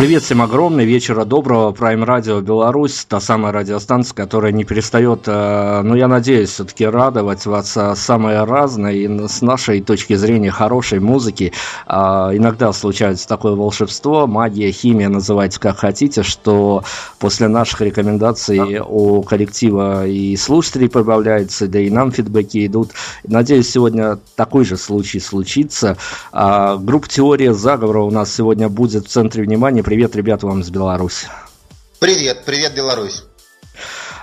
Привет всем огромный, вечера доброго, Prime Radio Беларусь, та самая радиостанция, которая не перестает, э, ну я надеюсь, все-таки радовать вас э, самой разной и с нашей точки зрения хорошей музыки. А, иногда случается такое волшебство, магия, химия, называйте как хотите, что после наших рекомендаций у коллектива и слушателей прибавляется, да и нам фидбэки идут. Надеюсь, сегодня такой же случай случится. А, группа «Теория заговора» у нас сегодня будет в центре внимания Привет, ребята, вам из Беларуси. Привет, привет, Беларусь.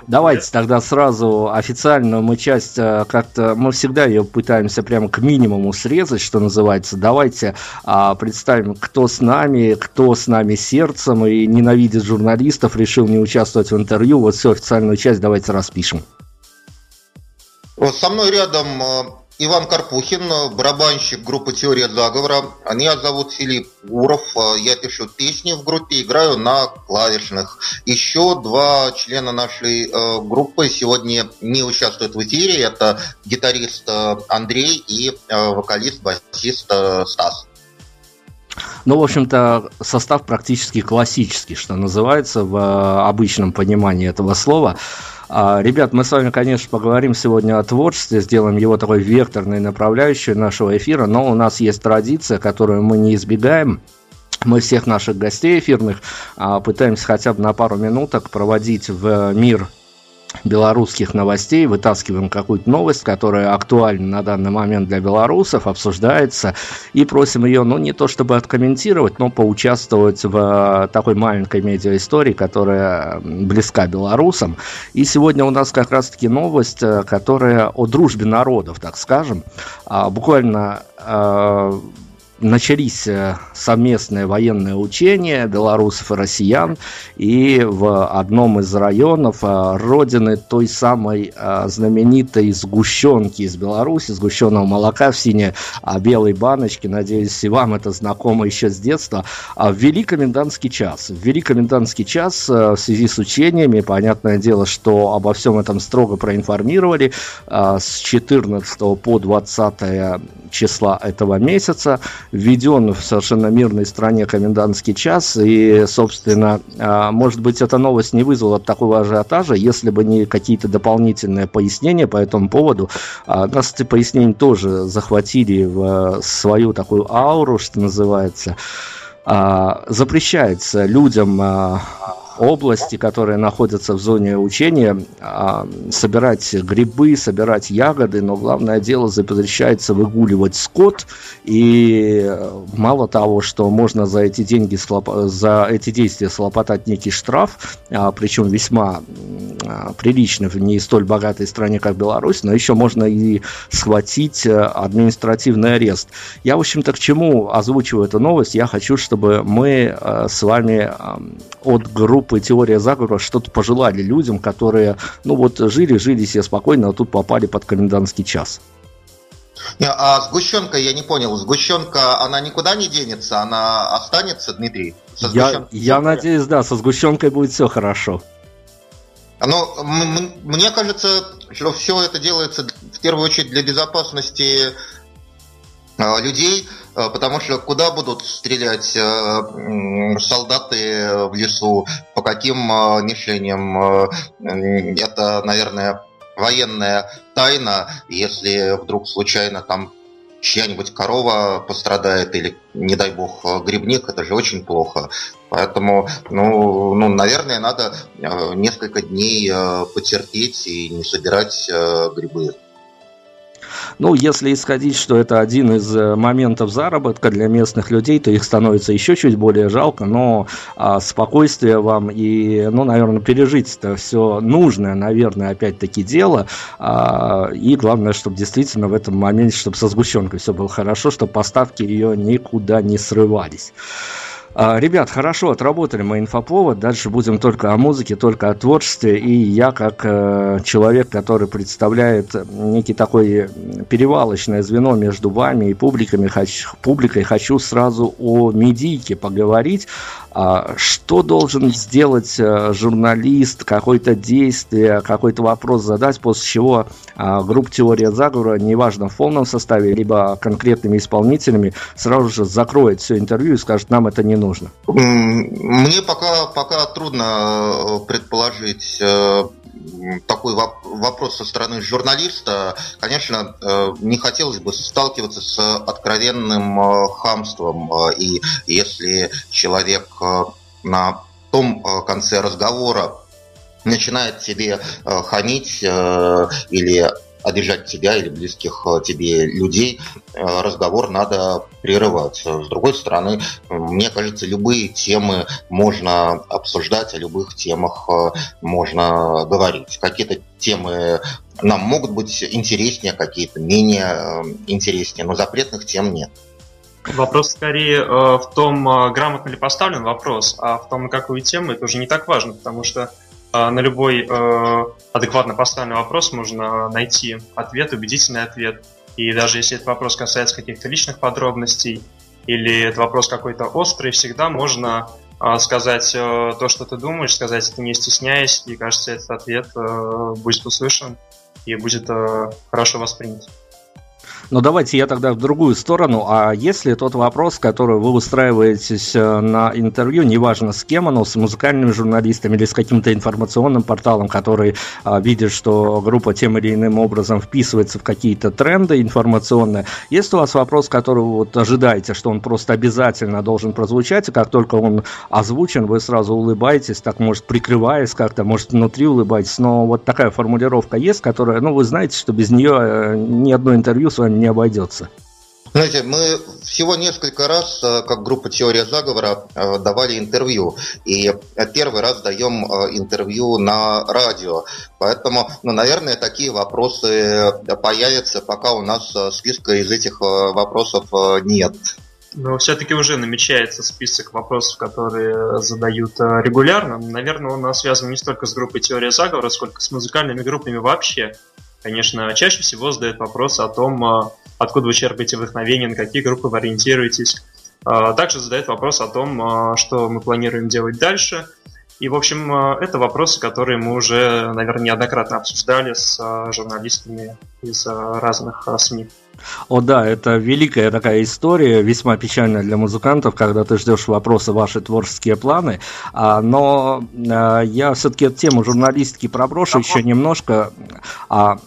Давайте тогда сразу официально мы часть э, как-то, мы всегда ее пытаемся прямо к минимуму срезать, что называется. Давайте а, представим, кто с нами, кто с нами сердцем и ненавидит журналистов, решил не участвовать в интервью. Вот всю официальную часть давайте распишем. Вот со мной рядом э, Иван Карпухин, барабанщик группы «Теория заговора». Меня зовут Филипп Гуров. Я пишу песни в группе, играю на клавишных. Еще два члена нашей э, группы сегодня не участвуют в эфире. Это гитарист э, Андрей и э, вокалист-басист Стас. Ну, в общем-то, состав практически классический, что называется, в обычном понимании этого слова. А, ребят, мы с вами, конечно, поговорим сегодня о творчестве, сделаем его такой векторной направляющей нашего эфира, но у нас есть традиция, которую мы не избегаем. Мы всех наших гостей эфирных а, пытаемся хотя бы на пару минуток проводить в мир белорусских новостей, вытаскиваем какую-то новость, которая актуальна на данный момент для белорусов, обсуждается, и просим ее, ну, не то чтобы откомментировать, но поучаствовать в э, такой маленькой медиа-истории, которая близка белорусам. И сегодня у нас как раз-таки новость, э, которая о дружбе народов, так скажем. А, буквально э, начались э, совместные военные учения белорусов и россиян, и в одном из районов э, родины той самой э, знаменитой сгущенки из Беларуси, сгущенного молока в синей белой баночке, надеюсь, и вам это знакомо еще с детства, ввели комендантский час. Ввели комендантский час в связи с учениями, понятное дело, что обо всем этом строго проинформировали с 14 по 20 числа этого месяца введен в совершенно мирной стране комендантский час, и, собственно, а, может быть, эта новость не вызвала такого ажиотажа, если бы не какие-то дополнительные пояснения по этому поводу. А, нас эти пояснения тоже захватили в свою такую ауру, что называется. А, запрещается людям области, которые находятся в зоне учения, а, собирать грибы, собирать ягоды, но главное дело запрещается выгуливать скот. И э, мало того, что можно за эти деньги, за эти действия слопотать некий штраф, а, причем весьма а, приличный в не столь богатой стране, как Беларусь, но еще можно и схватить э, административный арест. Я, в общем-то, к чему озвучиваю эту новость? Я хочу, чтобы мы э, с вами от группы группы «Теория заговора» что-то пожелали людям, которые, ну вот, жили, жили себе спокойно, а тут попали под комендантский час. А сгущенка, я не понял, сгущенка, она никуда не денется, она останется, Дмитрий? Я, я надеюсь, да, со сгущенкой будет все хорошо. Ну, мне кажется, что все это делается в первую очередь для безопасности а, людей, потому что куда будут стрелять а, солдаты в лесу, по каким мишеням, это, наверное, военная тайна, если вдруг случайно там чья-нибудь корова пострадает или, не дай бог, грибник, это же очень плохо. Поэтому, ну, ну наверное, надо несколько дней потерпеть и не собирать грибы. Ну, если исходить, что это один из э, моментов заработка для местных людей, то их становится еще чуть более жалко, но а, спокойствие вам и, ну, наверное, пережить это все нужное, наверное, опять-таки дело. А, и главное, чтобы действительно в этом моменте, чтобы со сгущенкой все было хорошо, чтобы поставки ее никуда не срывались. А, ребят, хорошо, отработали мы инфоповод. Дальше будем только о музыке, только о творчестве. И я, как э, человек, который представляет некий такой перевалочное звено между вами и публиками, хочу, публикой, хочу сразу о медийке поговорить. А что должен сделать э, журналист, какое-то действие, какой-то вопрос задать, после чего а, группа «Теория заговора», неважно в полном составе, либо конкретными исполнителями, сразу же закроет все интервью и скажет, нам это не нужно? Мне пока, пока трудно э, предположить э, такой вопрос со стороны журналиста, конечно, не хотелось бы сталкиваться с откровенным хамством. И если человек на том э, конце разговора начинает себе э, хамить э, или обижать тебя или близких тебе людей, разговор надо прерывать. С другой стороны, мне кажется, любые темы можно обсуждать, о любых темах можно говорить. Какие-то темы нам могут быть интереснее, какие-то менее интереснее, но запретных тем нет. Вопрос скорее э, в том, э, грамотно ли поставлен вопрос, а в том, на какую тему, это уже не так важно, потому что э, на любой э, адекватно поставленный вопрос можно найти ответ, убедительный ответ. И даже если этот вопрос касается каких-то личных подробностей, или это вопрос какой-то острый, всегда можно э, сказать э, то, что ты думаешь, сказать это не стесняясь, и кажется, этот ответ э, будет услышан и будет хорошо воспринят. Но давайте я тогда в другую сторону. А если тот вопрос, который вы устраиваетесь э, на интервью, неважно с кем оно, с музыкальными журналистами или с каким-то информационным порталом, который а, видит, что группа тем или иным образом вписывается в какие-то тренды информационные, есть у вас вопрос, который вы вот ожидаете, что он просто обязательно должен прозвучать, и как только он озвучен, вы сразу улыбаетесь, так может прикрываясь как-то, может внутри улыбаетесь, но вот такая формулировка есть, которая, ну вы знаете, что без нее э, ни одно интервью с вами не обойдется. Знаете, мы всего несколько раз, э, как группа «Теория заговора», э, давали интервью. И первый раз даем э, интервью на радио. Поэтому, ну, наверное, такие вопросы появятся, пока у нас списка из этих вопросов нет. Но все-таки уже намечается список вопросов, которые задают регулярно. Наверное, он связан не столько с группой «Теория заговора», сколько с музыкальными группами вообще конечно, чаще всего задают вопрос о том, а, откуда вы черпаете вдохновение, на какие группы вы ориентируетесь. А, также задают вопрос о том, а, что мы планируем делать дальше. И, в общем, это вопросы, которые мы уже, наверное, неоднократно обсуждали с журналистами из разных СМИ. О да, это великая такая история, весьма печальная для музыкантов, когда ты ждешь вопросы ваши творческие планы. А, но а, я все-таки эту тему журналистики проброшу еще немножко. А,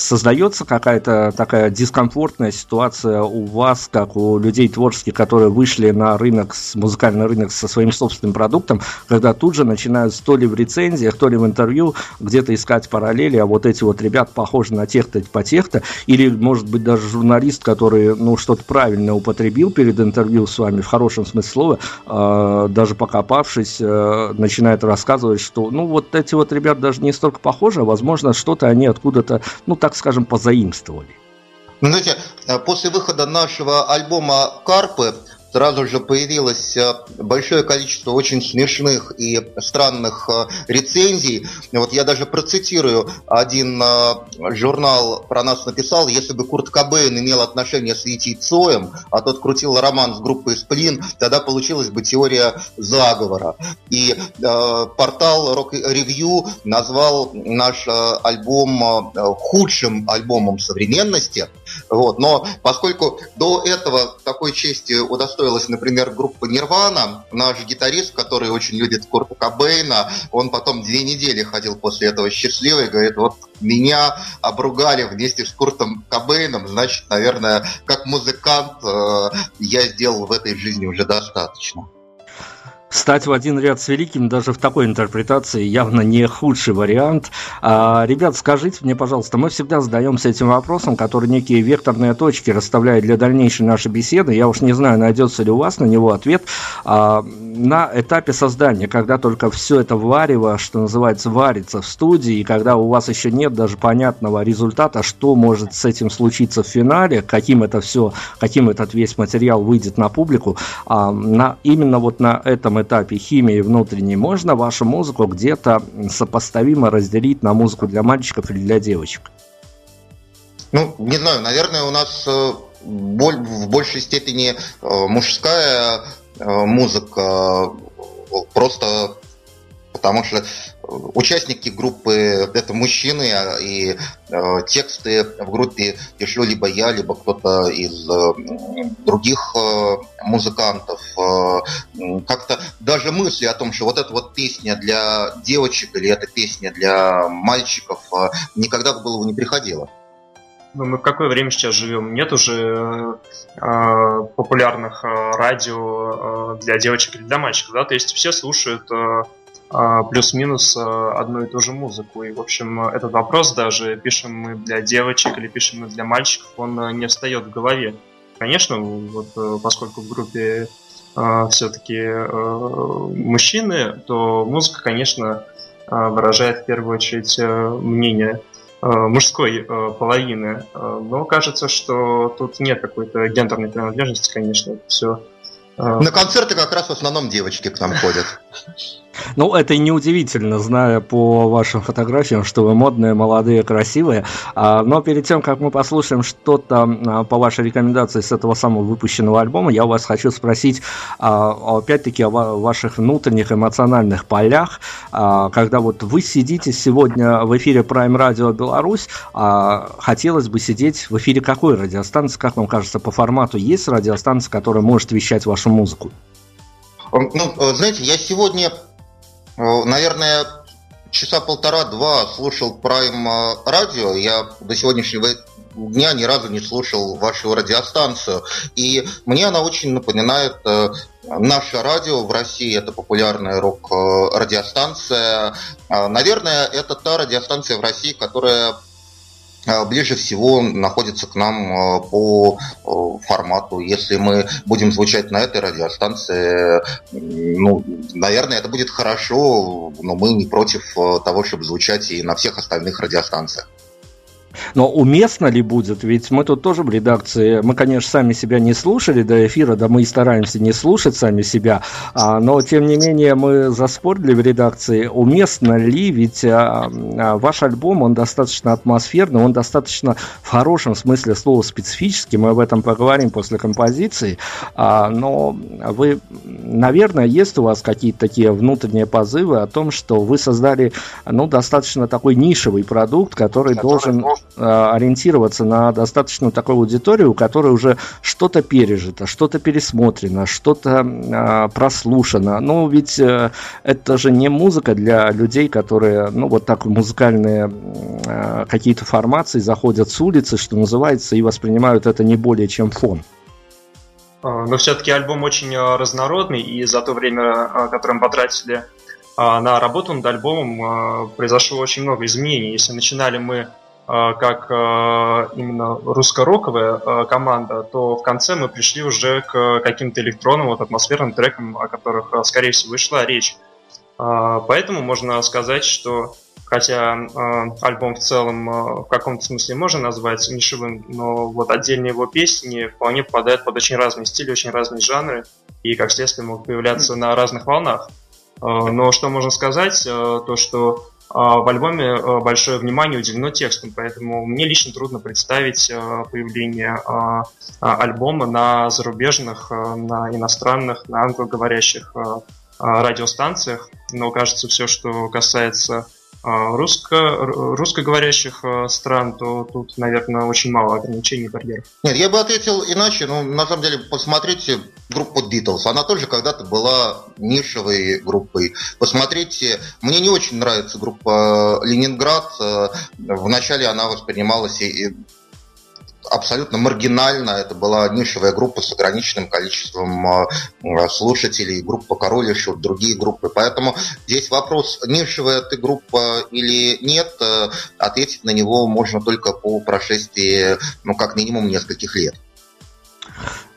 создается какая-то такая дискомфортная ситуация у вас, как у людей творческих, которые вышли на рынок, музыкальный рынок со своим собственным продуктом, когда тут же начинают то ли в рецензиях, то ли в интервью где-то искать параллели, а вот эти вот ребят похожи на тех-то по тех-то, или, может быть, даже журналист, который, ну, что-то правильно употребил перед интервью с вами, в хорошем смысле слова, э, даже покопавшись, э, начинает рассказывать, что, ну, вот эти вот ребят даже не столько похожи, а, возможно, что-то они откуда-то, ну, так так скажем, позаимствовали. Знаете, э, после выхода нашего альбома «Карпы» сразу же появилось э, большое количество очень смешных и странных э, рецензий. Вот я даже процитирую, один э, журнал про нас написал, если бы Курт Кобейн имел отношение с Витей Цоем, а тот крутил роман с группой Сплин, тогда получилась бы теория заговора. И э, портал Rock Review назвал наш альбом худшим альбомом современности. Вот. Но поскольку до этого такой чести удостоилась, например, группа Нирвана. Наш гитарист, который очень любит Курта Кобейна, он потом две недели ходил после этого счастливый, говорит, вот меня обругали вместе с Куртом Кобейном, значит, наверное, как музыкант э, я сделал в этой жизни уже достаточно. Стать в один ряд с великим даже в такой интерпретации явно не худший вариант. А, ребят, скажите мне, пожалуйста, мы всегда задаемся этим вопросом, который некие векторные точки расставляет для дальнейшей нашей беседы. Я уж не знаю, найдется ли у вас на него ответ. А, на этапе создания, когда только все это варево, что называется, варится в студии, и когда у вас еще нет даже понятного результата, что может с этим случиться в финале, каким это все, каким этот весь материал выйдет на публику, а, на, именно вот на этом этапе химии внутренней можно вашу музыку где-то сопоставимо разделить на музыку для мальчиков или для девочек? Ну, не знаю, наверное, у нас э, в большей степени э, мужская э, музыка, просто потому что участники группы это мужчины, а, и э, тексты в группе пишу либо я, либо кто-то из э, других э, музыкантов. Э, как-то даже мысли о том, что вот эта вот песня для девочек или эта песня для мальчиков э, никогда в голову не приходила. Ну, мы в какое время сейчас живем? Нет уже э, популярных э, радио э, для девочек или для мальчиков, да? То есть все слушают э, плюс-минус а, одну и ту же музыку. И, в общем, этот вопрос даже, пишем мы для девочек или пишем мы для мальчиков, он а, не встает в голове. Конечно, вот э, поскольку в группе все-таки мужчины, то музыка, конечно, выражает в первую очередь мнение мужской половины. Но кажется, что тут нет какой-то гендерной принадлежности, конечно, это все на концерты как раз в основном девочки к нам ходят. Ну, это неудивительно, зная по вашим фотографиям, что вы модные, молодые, красивые. А, но перед тем, как мы послушаем что-то а, по вашей рекомендации с этого самого выпущенного альбома, я вас хочу спросить, а, опять-таки, о ваших внутренних эмоциональных полях. Когда вот вы сидите сегодня в эфире Prime Radio Беларусь, хотелось бы сидеть в эфире какой радиостанции? Как вам кажется, по формату есть радиостанция, которая может вещать вашу музыку? Ну, знаете, я сегодня Э, наверное, часа полтора-два слушал Prime э, радио. Я до сегодняшнего дня ни разу не слушал вашу радиостанцию. И мне она очень напоминает э, наше радио в России. Это популярная рок-радиостанция. Наверное, это та радиостанция в России, которая Э, ближе всего находится к нам э, по э, формату. Если мы будем звучать на этой радиостанции, ну, наверное, это будет хорошо, но мы не против того, чтобы звучать и на всех остальных радиостанциях. Но уместно ли будет? Ведь мы тут тоже в редакции, мы, конечно, сами себя не слушали до эфира, да мы и стараемся не слушать сами себя, а, но, тем не менее, мы заспорили в редакции, уместно ли, ведь а, а, ваш альбом, он достаточно атмосферный, он достаточно в хорошем смысле слова специфический, мы об этом поговорим после композиции, но вы, наверное, есть у вас какие-то такие внутренние позывы о том, что вы создали, ну, достаточно такой нишевый продукт, который, который должен ориентироваться на достаточно такую аудиторию, у которой уже что-то пережито, что-то пересмотрено, что-то э, прослушано. Ну, ведь э, это же не музыка для людей, которые, ну, вот так музыкальные э, какие-то формации заходят с улицы, что называется, и воспринимают это не более чем фон. Но все-таки альбом очень э, разнородный, и за то время, э, которое мы потратили на работу над альбомом, произошло очень много изменений. Если начинали мы Э, как э, именно русско-роковая э, команда, то в конце мы пришли уже к каким-то электронным, вот, атмосферным трекам, о которых, скорее всего, шла речь. Поэтому можно сказать, что хотя альбом в целом в каком-то смысле можно назвать нишевым, но вот отдельные его песни вполне попадают под очень разные стили, очень разные жанры, и, как следствие, могут появляться на разных волнах. Но что можно сказать, то что а, в альбоме э, большое внимание уделено тексту, поэтому мне лично трудно представить э, появление а, а, альбома на зарубежных, э, на иностранных, на англоговорящих радиостанциях. Но кажется, все, что касается а, русско, русскоговорящих а, стран, то тут, наверное, очень мало ограничений барьеров. Нет, я бы ответил иначе. Ну, на самом деле, посмотрите группу Beatles. Она тоже когда-то была нишевой группой. Посмотрите, мне не очень нравится группа Ленинград. Вначале она воспринималась и абсолютно маргинально. Это была нишевая группа с ограниченным количеством а, слушателей, группа Король Шут, другие группы. Поэтому здесь вопрос, нишевая ты группа или нет, э, ответить на него можно только по прошествии, ну, как минимум, нескольких лет.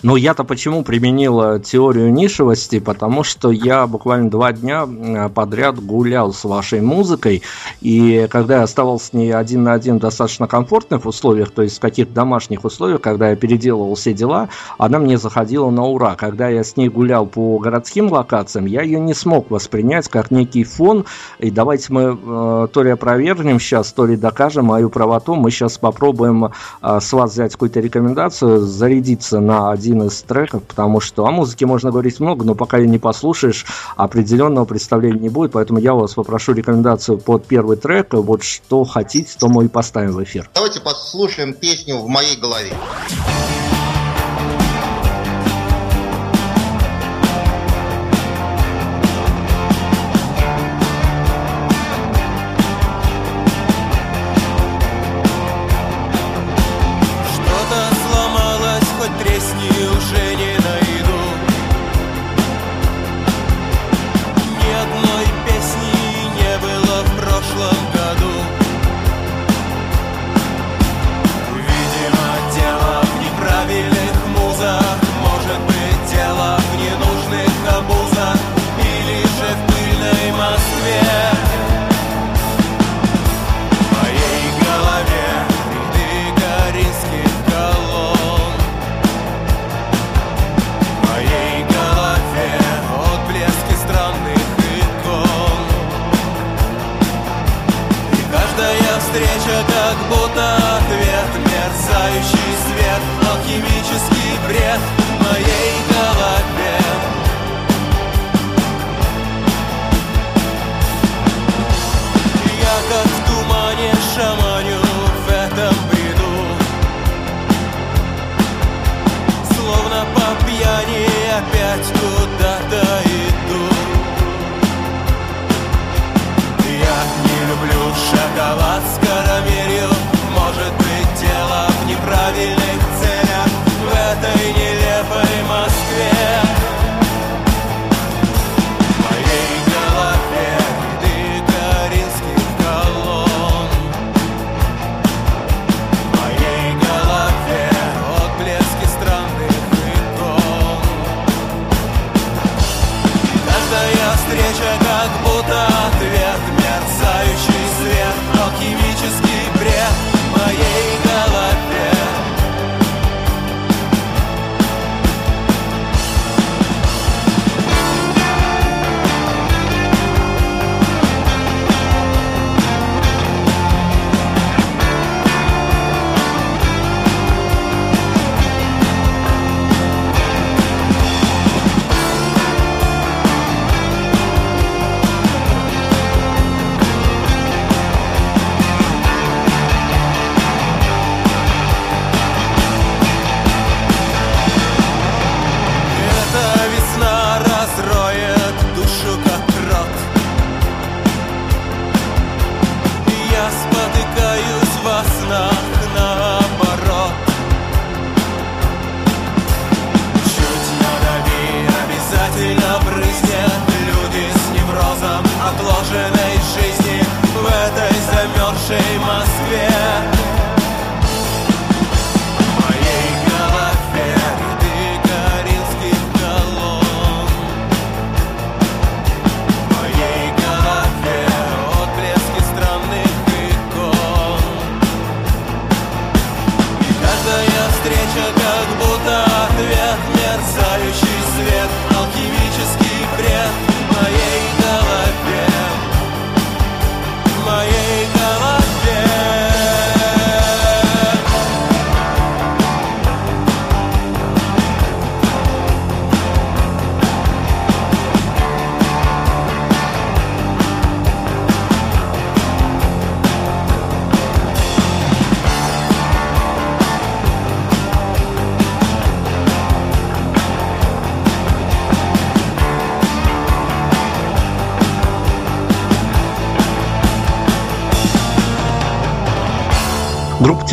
Но я-то почему применил теорию нишевости? Потому что я буквально два дня подряд гулял с вашей музыкой, и когда я оставался с ней один на один в достаточно комфортных условиях, то есть в каких-то домашних условиях, когда я переделывал все дела, она мне заходила на ура. Когда я с ней гулял по городским локациям, я ее не смог воспринять как некий фон, и давайте мы э, то ли опровергнем сейчас, то ли докажем мою правоту, мы сейчас попробуем э, с вас взять какую-то рекомендацию, зарядиться на один один из треков, потому что о музыке можно говорить много, но пока ее не послушаешь, определенного представления не будет, поэтому я вас попрошу рекомендацию под первый трек, вот что хотите, то мы и поставим в эфир. Давайте послушаем песню «В моей голове». Как будто ответ Мерцающий свет, алхимический бред моей голове. Я как в тумане шаманю в этом бреду. Словно по пьяни опять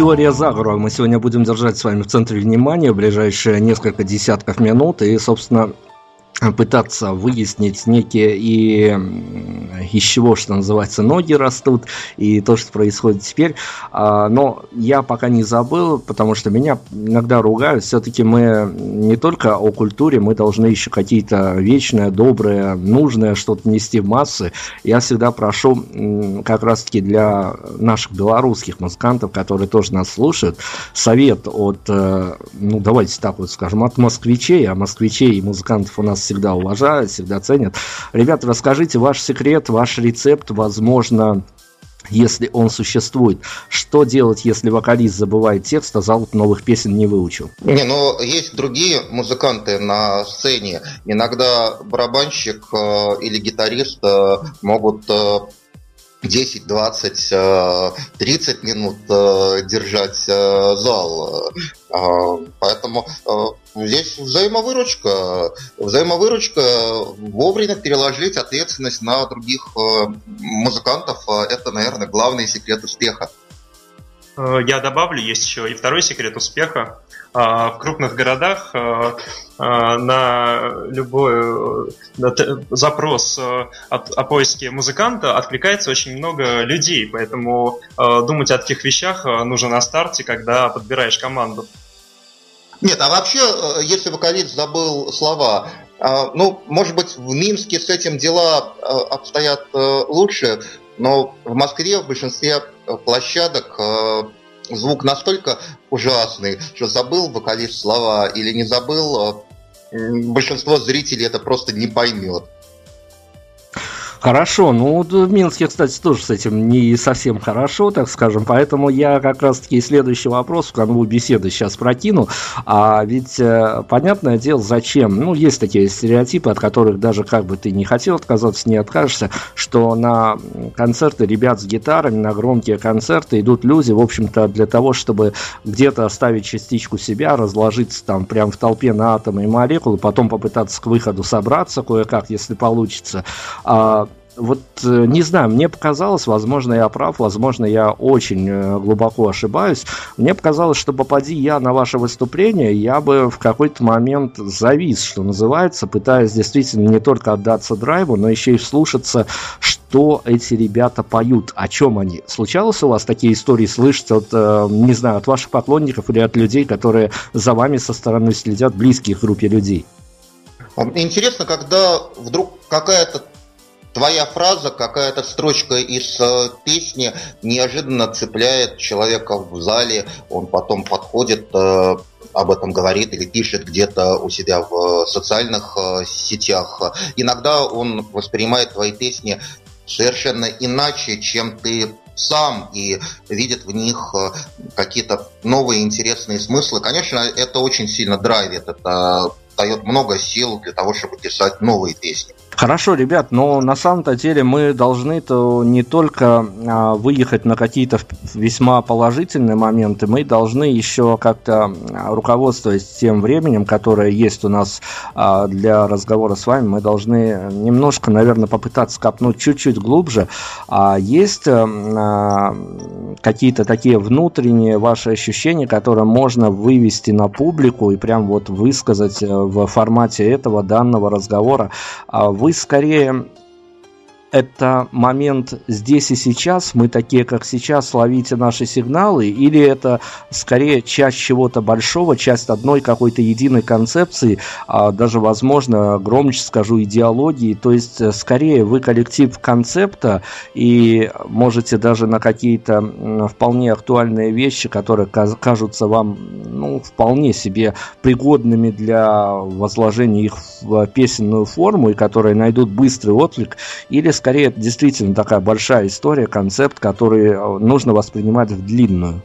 «Теория заговора» мы сегодня будем держать с вами в центре внимания ближайшие несколько десятков минут. И, собственно, пытаться выяснить некие и из чего, что называется, ноги растут, и то, что происходит теперь. А, Но я пока не забыл, потому что меня иногда ругают. Все-таки мы не только о культуре, мы должны еще какие-то вечное, доброе, нужное что-то нести в массы. Я всегда прошу как раз-таки для наших белорусских музыкантов, которые тоже нас слушают, совет от, э, ну давайте так вот скажем, от москвичей, а москвичей и музыкантов у нас всегда уважают, всегда ценят. Ребята, расскажите ваш секрет, ваш рецепт, возможно, если он существует. Что делать, если вокалист забывает текст, а залп новых песен не выучил? Не, ну есть другие музыканты на сцене. Иногда барабанщик э, или гитарист э, могут э, 10, 20, э, 30 минут э, держать э, зал. Э, Поэтому здесь взаимовыручка. Взаимовыручка вовремя переложить ответственность на других музыкантов. Это, наверное, главный секрет успеха. Я добавлю, есть еще и второй секрет успеха. А, В крупных городах э, э, на любой запрос о поиске музыканта откликается очень много людей, поэтому думать о таких вещах нужно на старте, когда подбираешь команду. Нет, а вообще, э, если вокалист забыл слова, а, ну, может быть, в Минске с этим дела э, обстоят э, лучше, но в Москве в большинстве площадок звук настолько ужасный, что забыл вокалист слова или не забыл, э, большинство зрителей это просто не поймет. Хорошо, ну в Минске, кстати, тоже с этим не совсем хорошо, так скажем, поэтому я как раз-таки следующий вопрос в канву беседы сейчас прокину. А ведь э, понятное дело, зачем? Ну, есть такие стереотипы, от которых даже как бы ты не хотел отказаться, не откажешься, что на концерты ребят с гитарами, на громкие концерты идут люди, в общем-то, для того, чтобы где-то оставить частичку себя, разложиться там прям в толпе на атомы и молекулы, потом попытаться к выходу собраться кое-как, если получится. А вот э, не знаю, мне показалось, возможно, я прав, возможно, я очень э, глубоко ошибаюсь. Мне показалось, что попади я на ваше выступление, я бы в какой-то момент завис, что называется, пытаясь действительно не только отдаться драйву, но еще и вслушаться, что эти ребята поют, о чем они. Случалось у вас такие истории слышать от, э, не знаю, от ваших поклонников или от людей, которые за вами со стороны следят, близких группе людей? Интересно, когда вдруг какая-то твоя фраза, какая-то строчка из э, песни неожиданно цепляет человека в зале, он потом подходит, э, об этом говорит или пишет где-то у себя в социальных э, сетях. Иногда он воспринимает твои песни совершенно иначе, чем ты сам и видит в них какие-то новые интересные смыслы. Конечно, это очень сильно драйвит, это дает много сил для того, чтобы писать новые песни. Хорошо, ребят, но на самом-то деле мы должны-то не только а, выехать на какие-то весьма положительные моменты, мы должны еще как-то а, руководствуясь тем временем, которое есть у нас а, для разговора с вами, мы должны немножко, наверное, попытаться копнуть чуть-чуть глубже. Есть какие-то такие внутренние ваши ощущения, которые можно вывести на публику и прям вот высказать э, в формате этого данного разговора? А вы скорее это момент здесь и сейчас, мы такие, как сейчас, ловите наши сигналы, или это скорее часть чего-то большого, часть одной какой-то единой концепции, а даже, возможно, громче скажу, идеологии, то есть э, скорее вы коллектив концепта и можете даже на какие-то вполне актуальные вещи, которые кажутся вам ну, вполне себе пригодными для возложения их в песенную форму и которые найдут быстрый отклик, или скорее это действительно такая большая история, концепт, который э, нужно воспринимать в длинную.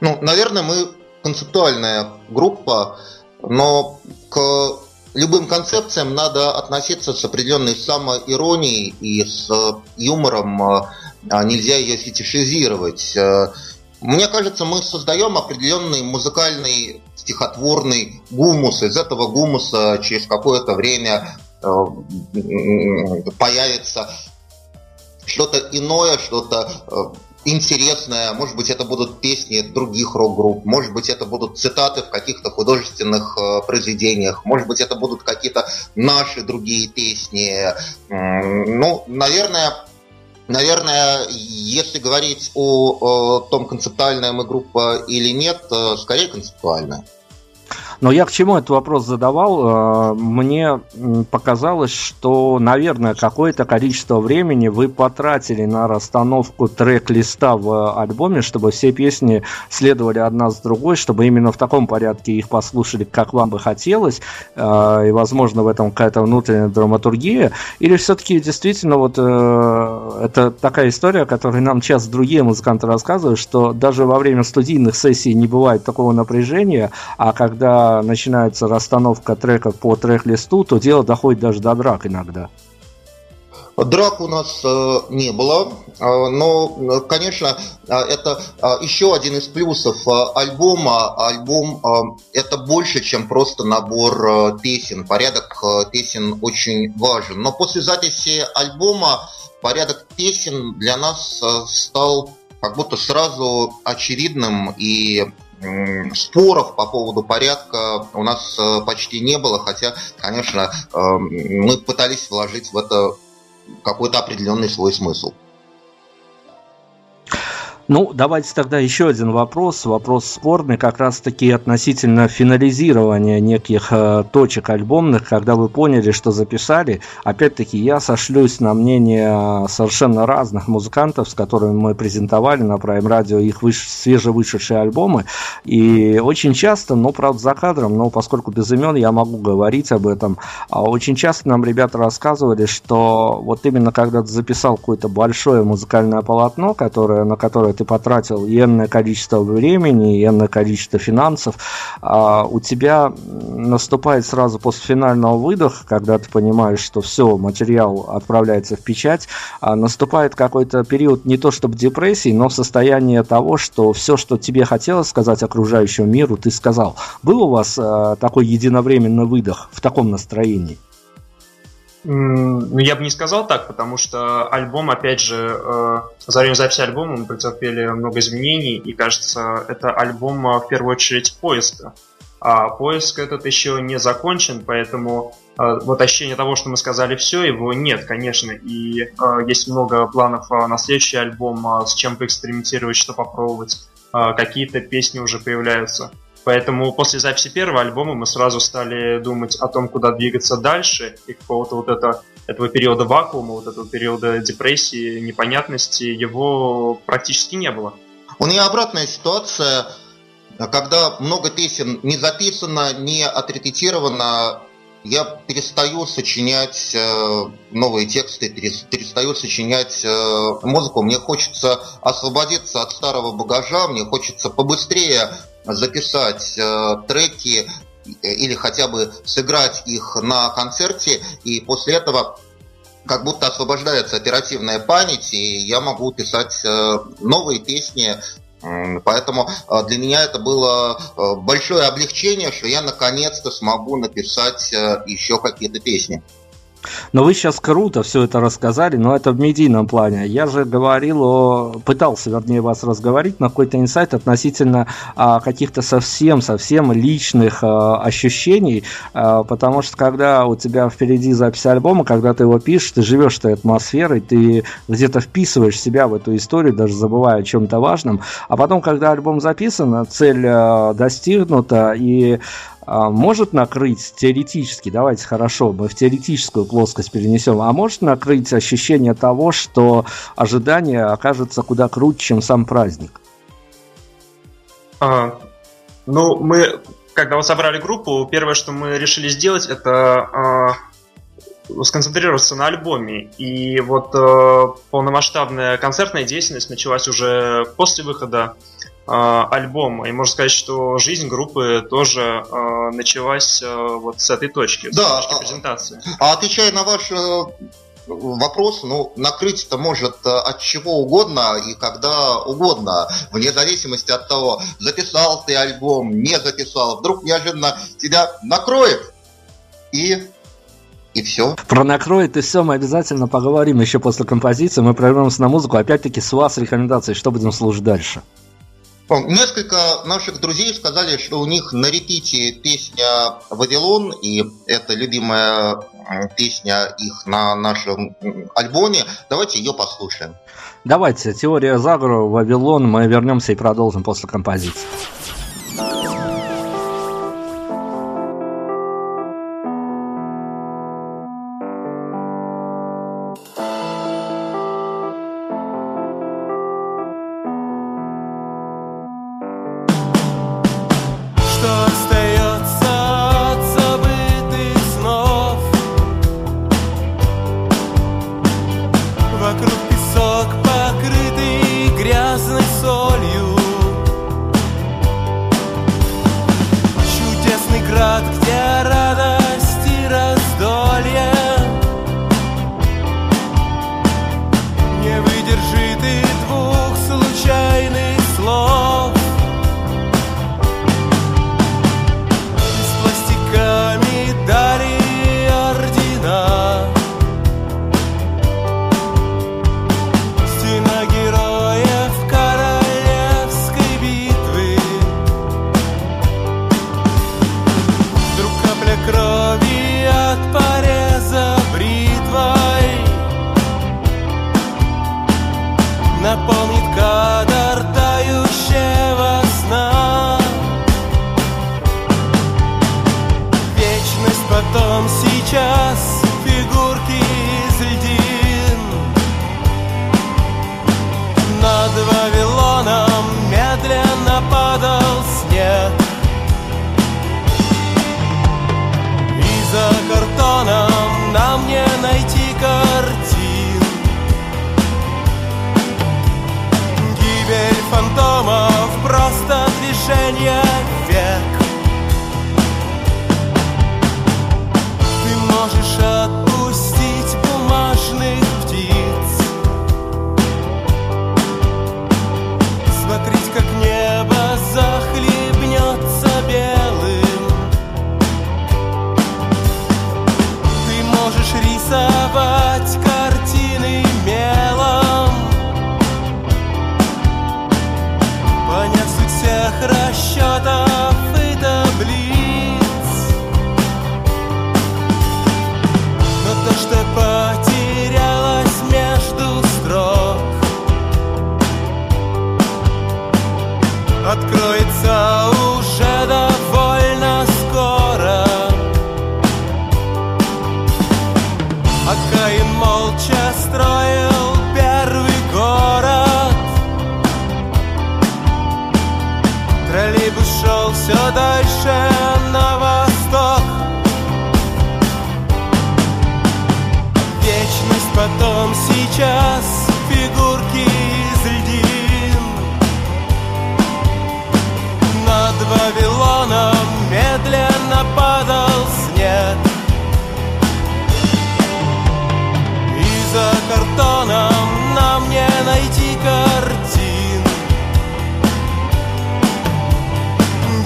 Ну, наверное, мы концептуальная группа, но к любым концепциям надо относиться с определенной самоиронией и с юмором. А нельзя ее фетишизировать. Э, мне кажется, мы создаем определенный музыкальный стихотворный гумус. Из этого гумуса через какое-то время э, появится что-то иное, что-то э, интересное. Может быть, это будут песни других рок-групп, может быть, это будут цитаты в каких-то художественных э, произведениях, может быть, это будут какие-то наши другие песни. Ну, наверное, Наверное, если говорить о, о том, концептуальная мы группа или нет, э, скорее концептуальная. Но я к чему этот вопрос задавал? Э, мне показалось, что, наверное, какое-то количество времени вы потратили на расстановку трек-листа в альбоме, чтобы все песни следовали одна с другой, чтобы именно в таком порядке их послушали, как вам бы хотелось, э, и, возможно, в этом какая-то внутренняя драматургия, или все-таки действительно вот э, это такая история, которую нам сейчас другие музыканты рассказывают, что даже во время студийных сессий не бывает такого напряжения, а когда начинается расстановка треков по трек-листу, то дело доходит даже до драк иногда. Драк у нас э, не было, э, но, конечно, э, это э, еще один из плюсов альбома. Альбом это больше, чем просто набор песен. Порядок песен очень важен. Но после записи альбома порядок песен для нас стал как будто сразу очевидным и споров по поводу порядка у нас э, почти не было, хотя, конечно, э, мы пытались вложить в это какой-то определенный свой смысл. Ну, давайте тогда еще один вопрос. Вопрос спорный как раз-таки относительно финализирования неких э, точек альбомных, когда вы поняли, что записали. Опять-таки, я сошлюсь на мнение совершенно разных музыкантов, с которыми мы презентовали на Prime Radio их выш... свежевышедшие альбомы. И очень часто, ну, правда, за кадром, но поскольку без имен я могу говорить об этом, а очень часто нам ребята рассказывали, что вот именно когда ты записал какое-то большое музыкальное полотно, которое, на которое ты потратил энное количество времени, энное количество финансов, а у тебя наступает сразу после финального выдоха, когда ты понимаешь, что все, материал отправляется в печать, а наступает какой-то период не то чтобы депрессии, но состояние того, что все, что тебе хотелось сказать окружающему миру, ты сказал. Был у вас а, такой единовременный выдох в таком настроении? Ну, я бы не сказал так, потому что альбом, опять же, э, за время записи альбома мы претерпели много изменений, и кажется, это альбом э, в первую очередь поиска. А поиск этот еще не закончен, поэтому э, вот ощущение того, что мы сказали все, его нет, конечно. И есть много планов на следующий альбом, с чем поэкспериментировать, что попробовать. Какие-то песни уже появляются. Поэтому после записи первого альбома мы сразу стали думать о том, куда двигаться дальше, и какого-то вот это, этого периода вакуума, вот этого периода депрессии, непонятности, его практически не было. У меня обратная ситуация, когда много песен не записано, не отрепетировано, я перестаю сочинять э, новые тексты, перестаю сочинять э, музыку. Мне хочется освободиться от старого багажа, мне хочется побыстрее записать э, треки э, или хотя бы сыграть их на концерте, и после этого как будто освобождается оперативная память, и я могу писать э, новые песни. Поэтому для меня это было большое облегчение, что я наконец-то смогу написать еще какие-то песни. Но вы сейчас круто все это рассказали, но это в медийном плане. Я же говорил о... Пытался, вернее, вас разговорить на какой-то инсайт относительно а, каких-то совсем-совсем личных а, ощущений, а, потому что когда у тебя впереди запись альбома, когда ты его пишешь, ты живешь этой атмосферой, ты где-то вписываешь себя в эту историю, даже забывая о чем-то важном, а потом, когда альбом записан, цель а, достигнута, и может накрыть теоретически, давайте хорошо, мы в теоретическую плоскость перенесем, а может накрыть ощущение того, что ожидание окажется куда круче, чем сам праздник? А, ну, мы, когда вот собрали группу, первое, что мы решили сделать, это а, сконцентрироваться на альбоме. И вот а, полномасштабная концертная деятельность началась уже после выхода альбома. И можно сказать, что жизнь группы тоже э, началась э, вот с этой точки, да, с точки презентации. А отвечая на ваш э, вопрос, ну, накрыть это может э, от чего угодно и когда угодно, вне зависимости от того, записал ты альбом, не записал, вдруг неожиданно тебя накроет и и все. Про накроет и все мы обязательно поговорим еще после композиции. Мы прервемся на музыку. Опять-таки с вас рекомендации, что будем слушать дальше. Несколько наших друзей сказали, что у них на репите песня «Вавилон», и это любимая песня их на нашем альбоме. Давайте ее послушаем. Давайте, теория заговора, «Вавилон», мы вернемся и продолжим после композиции. sol фотоном нам не найти картин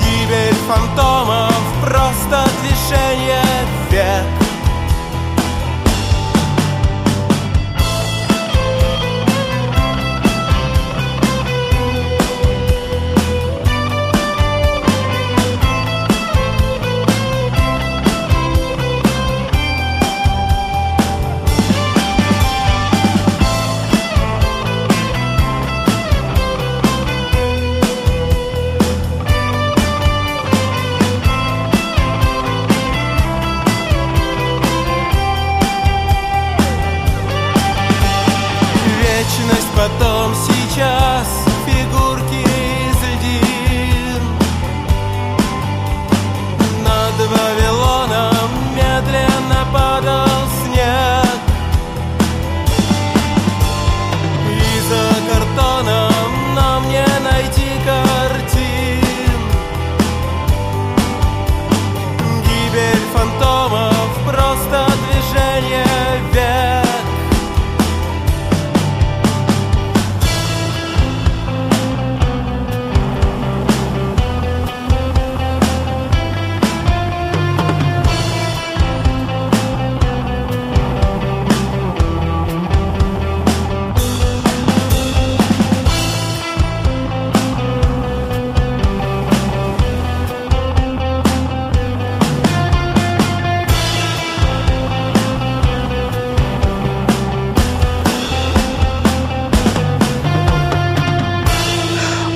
Гибель фантомов просто движение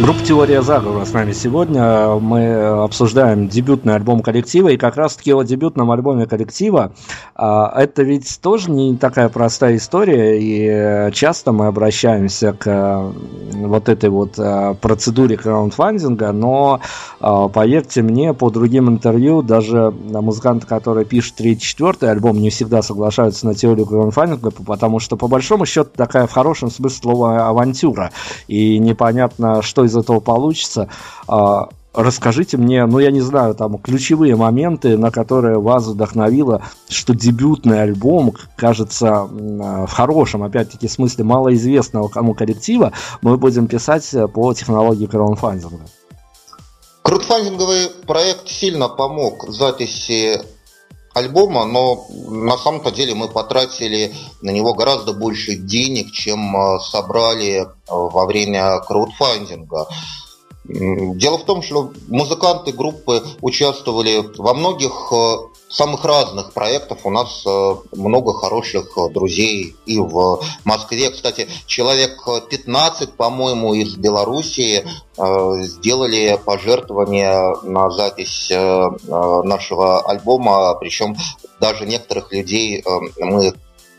Группа «Теория заговора» с нами сегодня. Мы обсуждаем дебютный альбом коллектива. И как раз-таки о дебютном альбоме коллектива. а, Это ведь тоже не такая простая история. И часто мы обращаемся к вот этой вот э, процедуре краундфандинга. Но, э, поверьте мне, по другим интервью, даже музыканты, которые пишут третий-четвертый альбом, не всегда соглашаются на теорию краундфандинга, потому что, по большому счету, такая в хорошем смысле слова авантюра. И непонятно, что из этого получится. А, Расскажите мне, ну я не знаю, там ключевые моменты, на которые вас вдохновило, что дебютный альбом, кажется, а, в хорошем, опять-таки, смысле малоизвестного кому коллектива, мы будем писать по технологии краудфандинга. Краудфандинговый проект сильно помог в записи альбома, но на самом-то деле мы потратили на него гораздо больше денег, чем э, собрали э, во время краудфандинга. Дело в том, что музыканты группы участвовали во многих э, самых разных проектов. У нас э, много хороших э, друзей и в Москве. Кстати, человек э, 15, по-моему, из Белоруссии э, сделали пожертвования на запись э, э, нашего альбома. Причем даже некоторых людей э, мы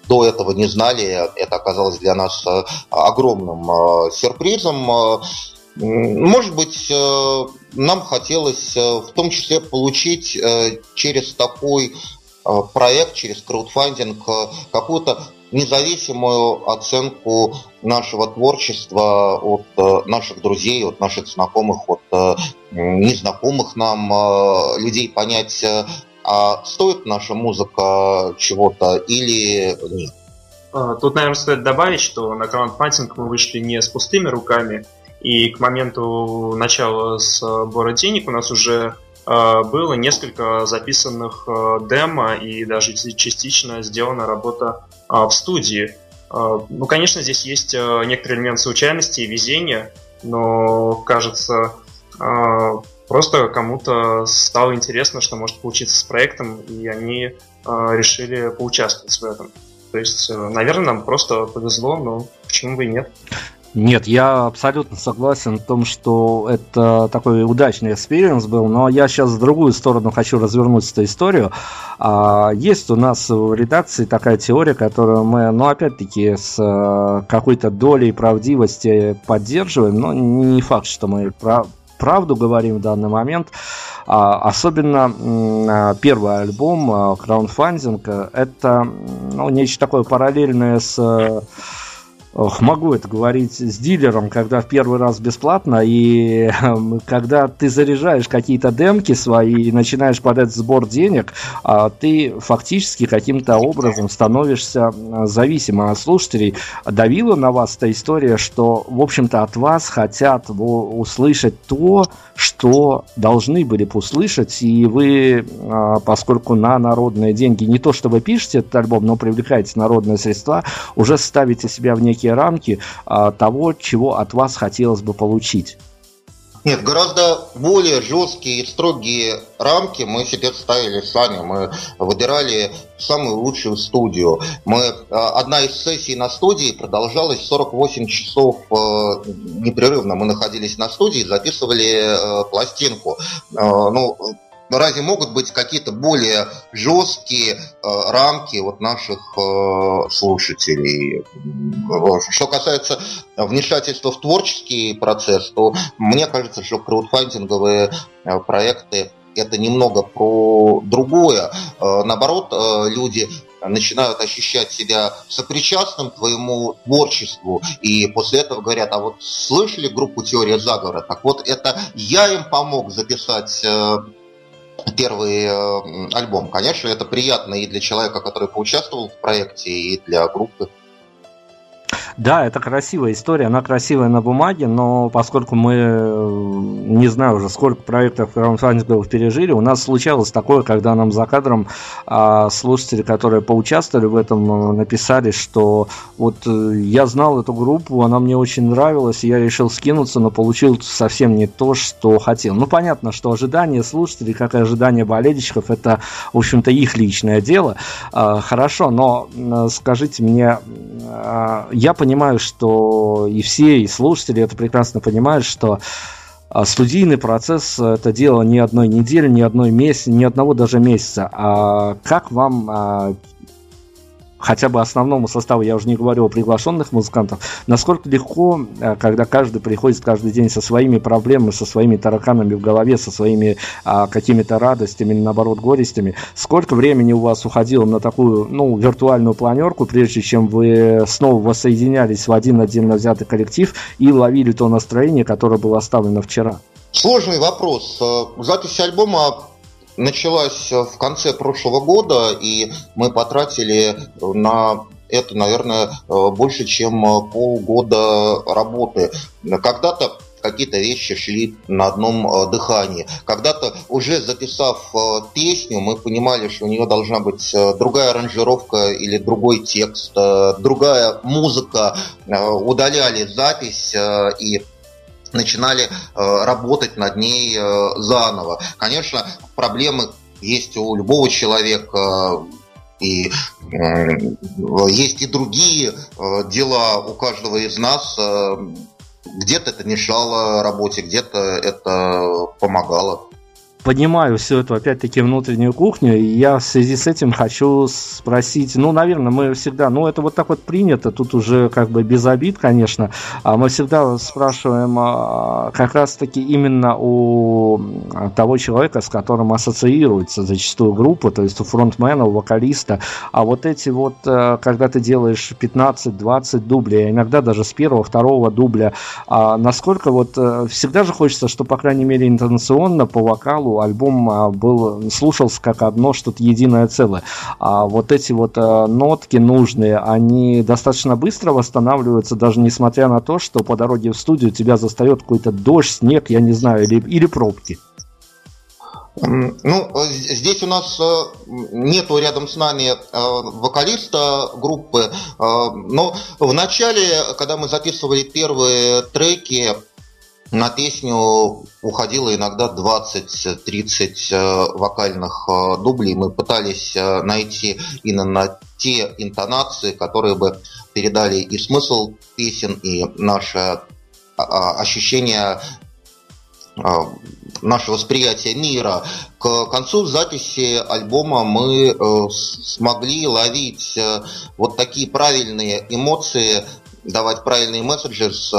до этого не знали. Это оказалось для нас э, огромным э, сюрпризом. Э, Может быть, э, нам хотелось э, в том числе получить э, через такой э, проект, через краудфандинг какую-то независимую оценку нашего творчества от наших друзей, от наших знакомых, от незнакомых нам людей понять, а стоит наша музыка чего-то или нет. А, Тут, наверное, стоит добавить, что на краундфандинг мы вышли не с пустыми руками, и к моменту начала сбора денег у нас уже э, было несколько записанных э, демо и даже частично сделана работа э, в студии. Э, Ну, конечно, здесь есть э, некоторый элемент случайности и везения, но, кажется, э, просто кому-то стало интересно, что может получиться с проектом, и они э, решили поучаствовать в этом. То есть, э, наверное, нам просто повезло, но почему бы и нет. Нет, я абсолютно согласен в том, что это такой удачный experience был, но я сейчас в другую сторону хочу развернуть эту историю. А, есть у нас в редакции такая теория, которую мы, ну, опять-таки, с э, какой-то долей правдивости поддерживаем, но не факт, что мы прав- правду говорим в данный момент. А, особенно а, первый альбом э, это ну, нечто такое параллельное с э, Ох, могу это говорить с дилером, когда в первый раз бесплатно, и эм, когда ты заряжаешь какие-то демки свои и начинаешь подать сбор денег, а ты фактически каким-то образом становишься зависимым от слушателей. Давила на вас эта история, что, в общем-то, от вас хотят услышать то, что должны были бы услышать, и вы, а, поскольку на народные деньги, не то что вы пишете этот альбом, но привлекаете народные средства, уже ставите себя в некий некие рамки а, того, чего от вас хотелось бы получить. Нет, гораздо более жесткие и строгие рамки мы себе ставили сами. Мы выбирали самую лучшую студию. Мы, а, одна из сессий на студии продолжалась 48 часов э, непрерывно. Мы находились на студии, записывали э, пластинку. Э, ну, но разве могут быть какие-то более жесткие э, рамки вот наших э, слушателей? Что касается вмешательства в творческий процесс, то мне кажется, что краудфандинговые э, проекты это немного про другое. Э, наоборот, э, люди начинают ощущать себя сопричастным к твоему творчеству, и после этого говорят, а вот слышали группу «Теория заговора»? Так вот, это я им помог записать э, первый э, альбом. Конечно, это приятно и для человека, который поучаствовал в проекте, и для группы. Да, это красивая история, она красивая на бумаге, но поскольку мы, э, не знаю уже, сколько проектов краудфандинговых пережили, у нас случалось такое, когда нам за кадром а, слушатели, которые поучаствовали в этом, э, написали, что вот э, я знал эту группу, она мне очень нравилась, и я решил скинуться, но получил совсем не то, что хотел. Ну, понятно, что ожидания слушателей, как и ожидания болельщиков, это, в общем-то, их личное дело. А, хорошо, но скажите мне, я понимаю, что и все, и слушатели это прекрасно понимают, что а, студийный процесс – это дело не одной недели, не одной месяца, не одного даже месяца. А как вам а, хотя бы основному составу, я уже не говорю о приглашенных музыкантах, насколько легко, э, когда каждый приходит каждый день со своими проблемами, со своими тараканами в голове, со своими а, какими-то радостями или наоборот горестями, сколько времени у вас уходило на такую, ну, виртуальную планерку, прежде чем вы снова воссоединялись в один отдельно взятый коллектив и ловили то настроение, которое было оставлено вчера? Сложный вопрос. Э, запись альбома началась в конце прошлого года, и мы потратили на это, наверное, больше, чем полгода работы. Когда-то какие-то вещи шли на одном э, дыхании. Когда-то уже записав э, песню, мы понимали, что у нее должна быть э, другая аранжировка или другой текст, другая музыка, удаляли запись и начинали э, работать над ней э, заново. Конечно, проблемы есть у любого человека, и э, есть и другие дела у каждого из нас. Где-то это мешало работе, где-то это помогало понимаю всю эту, опять-таки, внутреннюю кухню, и я в связи с этим хочу спросить, ну, наверное, мы всегда, ну, это вот так вот принято, тут уже как бы без обид, конечно, а мы всегда спрашиваем а, как раз-таки именно у того человека, с которым ассоциируется зачастую группа, то есть у фронтмена, у вокалиста, а вот эти вот, э, когда ты делаешь 15-20 дублей, а иногда даже с первого, второго дубля, а насколько вот э, всегда же хочется, что, по крайней мере, интонационно по вокалу альбом а, был слушался как одно что-то единое целое. А вот эти вот а, нотки нужные, они достаточно быстро восстанавливаются, даже несмотря на то, что по дороге в студию тебя застает какой-то дождь, снег, я не знаю, или, или пробки. Ну, здесь у нас нету рядом с нами вокалиста группы, но в начале, когда мы записывали первые треки, на песню уходило иногда 20-30 э, вокальных э, дублей. Мы пытались э, найти именно те интонации, которые бы передали и смысл песен, и наше а, а, ощущение наше восприятие мира. К концу записи альбома мы смогли ловить вот такие правильные эмоции, давать правильные месседжи с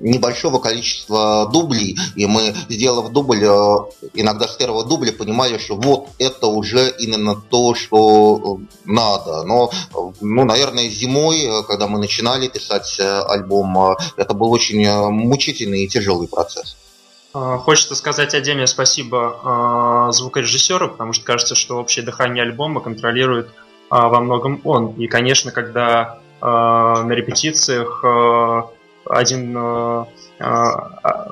небольшого количества дублей, и мы, сделав дубль, э, иногда с первого дубля понимали, что вот это уже именно то, что надо. Но, ну, наверное, зимой, когда мы начинали писать альбом, это был очень мучительный и тяжелый процесс. Хочется сказать отдельное спасибо звукорежиссеру, потому что кажется, что общее дыхание альбома контролирует во многом он. И, конечно, когда на репетициях один э, э,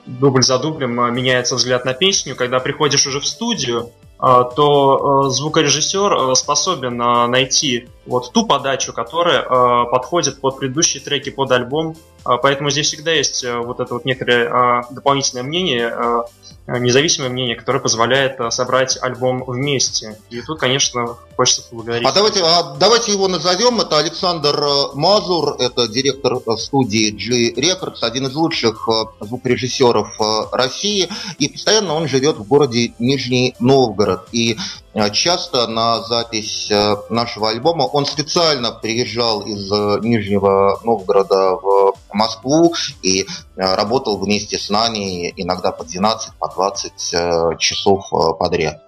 дубль за дублем э, меняется взгляд на песню. Когда приходишь уже в студию, то звукорежиссер способен найти вот ту подачу, которая подходит под предыдущие треки, под альбом. Поэтому здесь всегда есть вот это вот некоторое дополнительное мнение Э, независимое мнение, которое позволяет э, собрать альбом вместе. И тут, конечно, хочется поблагодарить. А давайте, а давайте его назовем. Это Александр э, Мазур, это директор студии G Records, один из лучших звукорежиссеров России. И постоянно он живет в городе Нижний Новгород. И часто на запись нашего альбома он специально приезжал из Нижнего Новгорода в Москву и работал вместе с нами иногда по 12, по 20 э, часов э, подряд.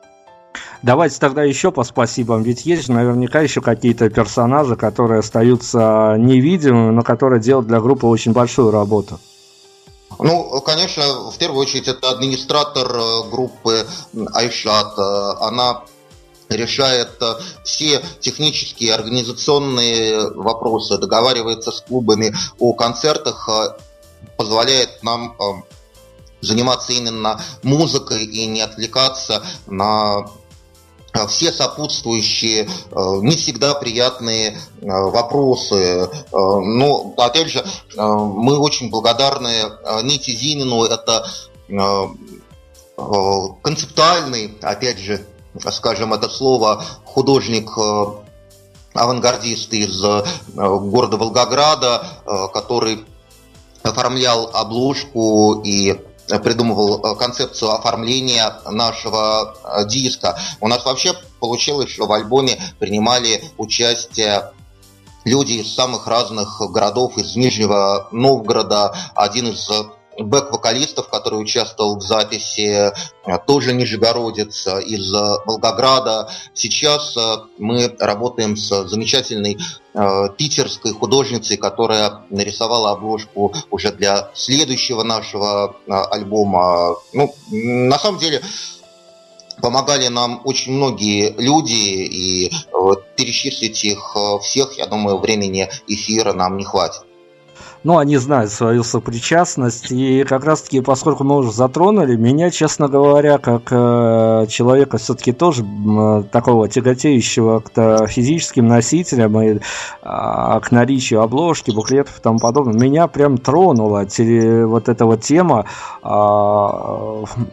Давайте тогда еще по спасибам, ведь есть наверняка еще какие-то персонажи, которые остаются невидимыми, но которые делают для группы очень большую работу. Ну, конечно, в первую очередь это администратор э, группы Айшат. Она решает все технические, организационные вопросы, договаривается с клубами о концертах, позволяет нам заниматься именно музыкой и не отвлекаться на э, все сопутствующие, э, не всегда приятные э, вопросы. Но, опять же, мы очень благодарны Ните Зинину. Это концептуальный, опять же, скажем это слово, художник авангардист из города Волгограда, который оформлял обложку и придумывал э, концепцию оформления нашего э, диска. У нас вообще получилось, что в альбоме принимали участие люди из самых разных городов, из Нижнего Новгорода. Один из бэк-вокалистов, который участвовал в записи, э, тоже нижегородец из Волгограда. Сейчас мы работаем с замечательной Э, питерской художницей, которая нарисовала обложку уже для следующего нашего э, альбома. Ну, на самом деле, помогали нам очень многие люди, и перечислить их э, всех, я думаю, времени эфира нам не хватит ну, они знают свою сопричастность. И как раз-таки, поскольку мы уже затронули, меня, честно говоря, как э, человека все-таки тоже э, такого тяготеющего к физическим носителям и э, к наличию обложки, буклетов и тому подобное, меня прям тронула теле, вот эта вот тема э,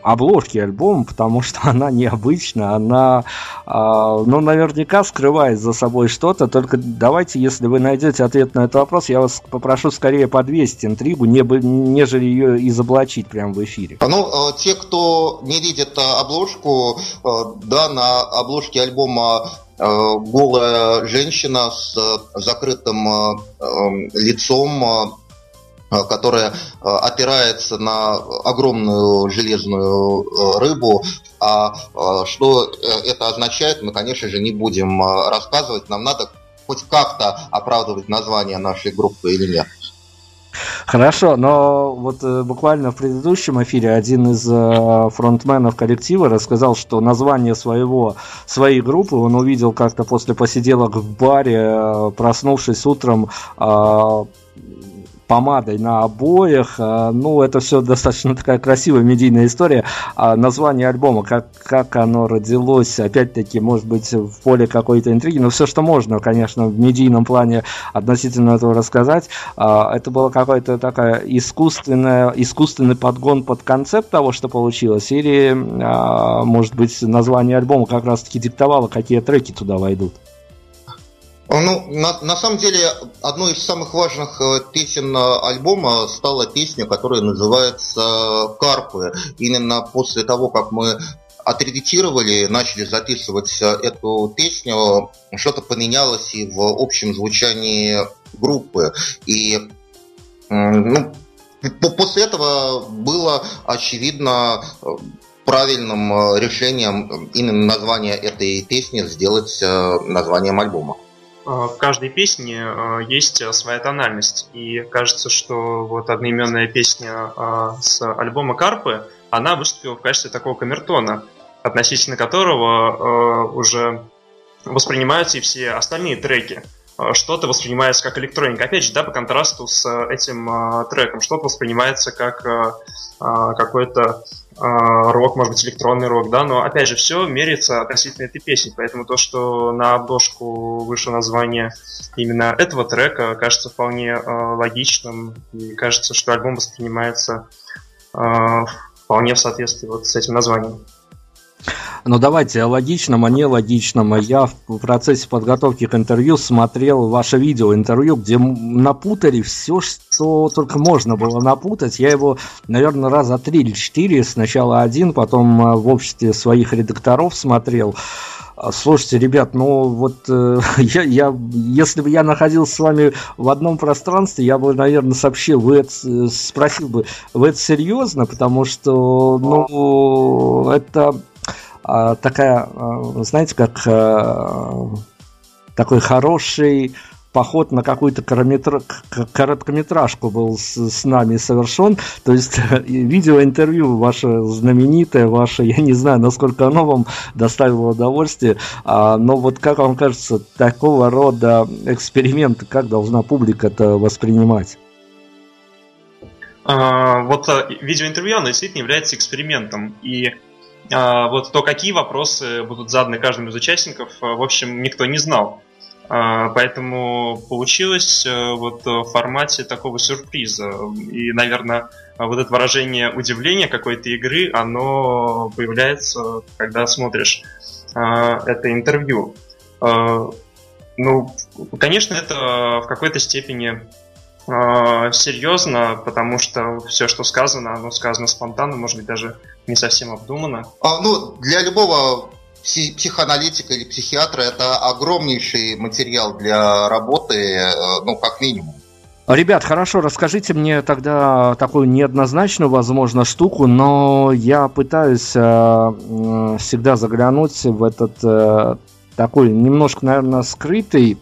обложки альбома, потому что она необычна, она, э, ну, наверняка скрывает за собой что-то, только давайте, если вы найдете ответ на этот вопрос, я вас попрошу скорее скорее подвесить интригу, нежели ее изоблачить прямо в эфире. Ну, э, те, кто не видит э, обложку, э, да, на обложке альбома голая женщина с закрытым лицом, которая опирается на огромную железную рыбу. А что это означает, мы, конечно же, не будем рассказывать. Нам надо хоть как-то оправдывать название нашей группы или нет. Хорошо, но вот э, буквально в предыдущем эфире один из э, фронтменов коллектива рассказал, что название своего, своей группы он увидел как-то после посиделок в баре, э, проснувшись утром, э, помадой на обоях. А, ну, это все достаточно такая красивая медийная история. А название альбома, как, как оно родилось, опять-таки, может быть, в поле какой-то интриги, но все, что можно, конечно, в медийном плане относительно этого рассказать. А, это было какое-то такая искусственная, искусственный подгон под концепт того, что получилось, или, может быть, название альбома как раз-таки диктовало, какие треки туда войдут. Ну, на, на самом деле, одной из самых важных э, песен э, альбома стала песня, которая называется «Карпы». Именно после того, как мы отредитировали, начали записывать э, эту песню, что-то поменялось и в общем звучании группы. И ну, После этого было очевидно правильным решением именно название этой песни сделать названием альбома. В каждой песне есть своя тональность. И кажется, что вот одноименная песня с альбома Карпы, она выступила в качестве такого камертона, относительно которого уже воспринимаются и все остальные треки. Э, что-то воспринимается как электроника. Опять же, да, по контрасту с э, этим э, треком. Что-то воспринимается как э, э, какой-то э, рок, может быть, электронный рок, да, но опять же, все меряется относительно этой песни. Поэтому то, что на обложку вышло название именно этого трека, кажется вполне э, логичным. И кажется, что альбом воспринимается э, вполне в соответствии вот с этим названием. Но ну, давайте о логичном, о нелогичном. Я в процесссе подготовки к интервью смотрел ваше видео интервью, где напутали все, что только можно было напутать. Я его, наверное, раза три или четыре, сначала один, потом э, в обществе своих редакторов смотрел. А, слушайте, ребят, ну вот э, я, я, если бы я находился с вами в одном пространстве, я бы, наверное, сообщил, вы это, э, спросил бы, вы это серьезно, потому что, ну, это такая, а, знаете, как а, такой хороший поход на какую-то короткометражку был с, с нами совершен. То есть видеоинтервью ваше знаменитое, ваше, я не знаю, насколько оно вам доставило удовольствие, а, но вот как вам кажется, такого рода эксперименты, как должна публика это воспринимать? А, вот видеоинтервью, оно действительно является экспериментом. И а, вот то, какие вопросы будут заданы каждому из участников, а, в общем, никто не знал. А, поэтому получилось э, вот в формате такого сюрприза. И, наверное, вот это выражение удивления какой-то игры, оно появляется, когда смотришь это интервью. Ну, конечно, это в какой-то степени э, серьезно, потому что все, что сказано, оно сказано спонтанно, может быть, даже не совсем обдуманно. А, ну, для любого психоаналитика или психиатра это огромнейший материал для работы, э, ну, как минимум. Ребят, хорошо, расскажите мне тогда такую неоднозначную, возможно, штуку, но я пытаюсь э, всегда заглянуть в этот э, такой немножко, наверное, скрытый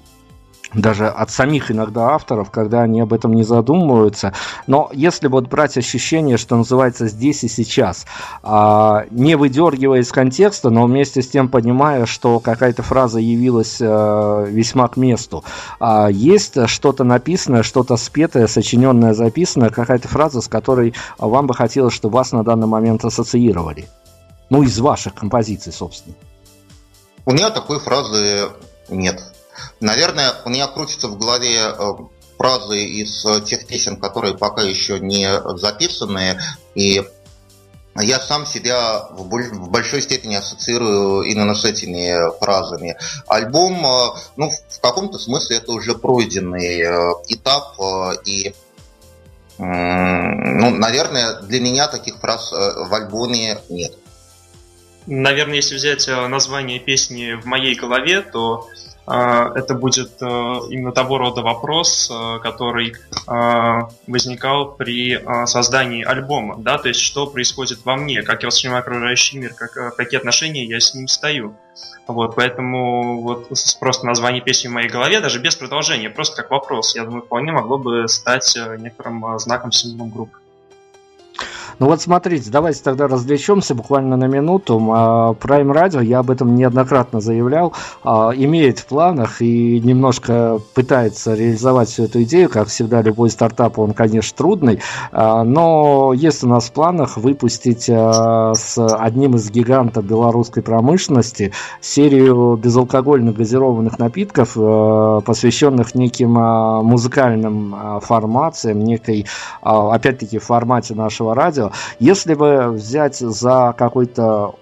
даже от самих иногда авторов, когда они об этом не задумываются. Но если вот брать ощущение, что называется здесь и сейчас, а, не выдергивая из контекста, но вместе с тем понимая, что какая-то фраза явилась а, весьма к месту, а, есть что-то написанное, что-то спетое, сочиненное, записанное, какая-то фраза, с которой вам бы хотелось, чтобы вас на данный момент ассоциировали? Ну, из ваших композиций, собственно. У меня такой фразы нет. Наверное, у меня крутится в голове э, фразы из э, тех песен, которые пока еще не записаны, и я сам себя в большой степени ассоциирую именно с этими фразами. Альбом, э, ну, в каком-то смысле это уже пройденный этап, и, ну, наверное, для меня таких фраз в альбоме нет. Наверное, если взять название песни в моей голове, то это будет э, именно того рода вопрос, э, который э, возникал при создании альбома, да, то есть что происходит во мне, как я воспринимаю окружающий мир, как, какие отношения я с ним стою. Вот, поэтому вот просто название песни в моей голове, даже без продолжения, просто как вопрос, я думаю, вполне могло бы стать некоторым знаком, символом группы. Ну вот смотрите, давайте тогда развлечемся буквально на минуту. А, Prime Radio, я об этом неоднократно заявлял, а, имеет в планах и немножко пытается реализовать всю эту идею. Как всегда, любой стартап, он, конечно, трудный, а, но есть у нас в планах выпустить с одним из гигантов белорусской промышленности серию безалкогольных газированных напитков, посвященных неким музыкальным формациям, некой, опять-таки, формате нашего радио, если бы взять за какой-то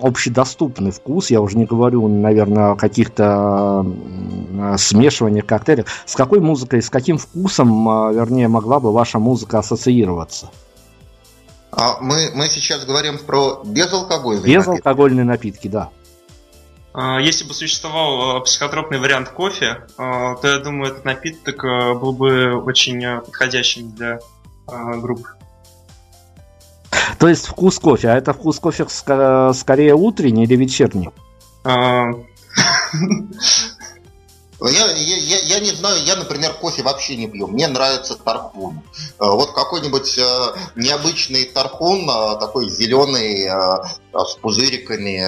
общедоступный вкус, я уже не говорю, наверное, о каких-то смешиваниях коктейлях, с какой музыкой, с каким вкусом, а, вернее, могла бы ваша музыка ассоциироваться? А мы, мы сейчас говорим про безалкогольные Безалкогольные напитки, напитки да. А, если бы существовал а, психотропный вариант кофе, то я думаю, этот напиток был бы очень подходящим для групп. То есть вкус кофе, а это вкус кофе скорее утренний или вечерний? А, я, я, я не знаю, я, например, кофе вообще не пью. Мне нравится тархун. Э, вот какой-нибудь э, необычный тархун, такой зеленый, с пузыриками.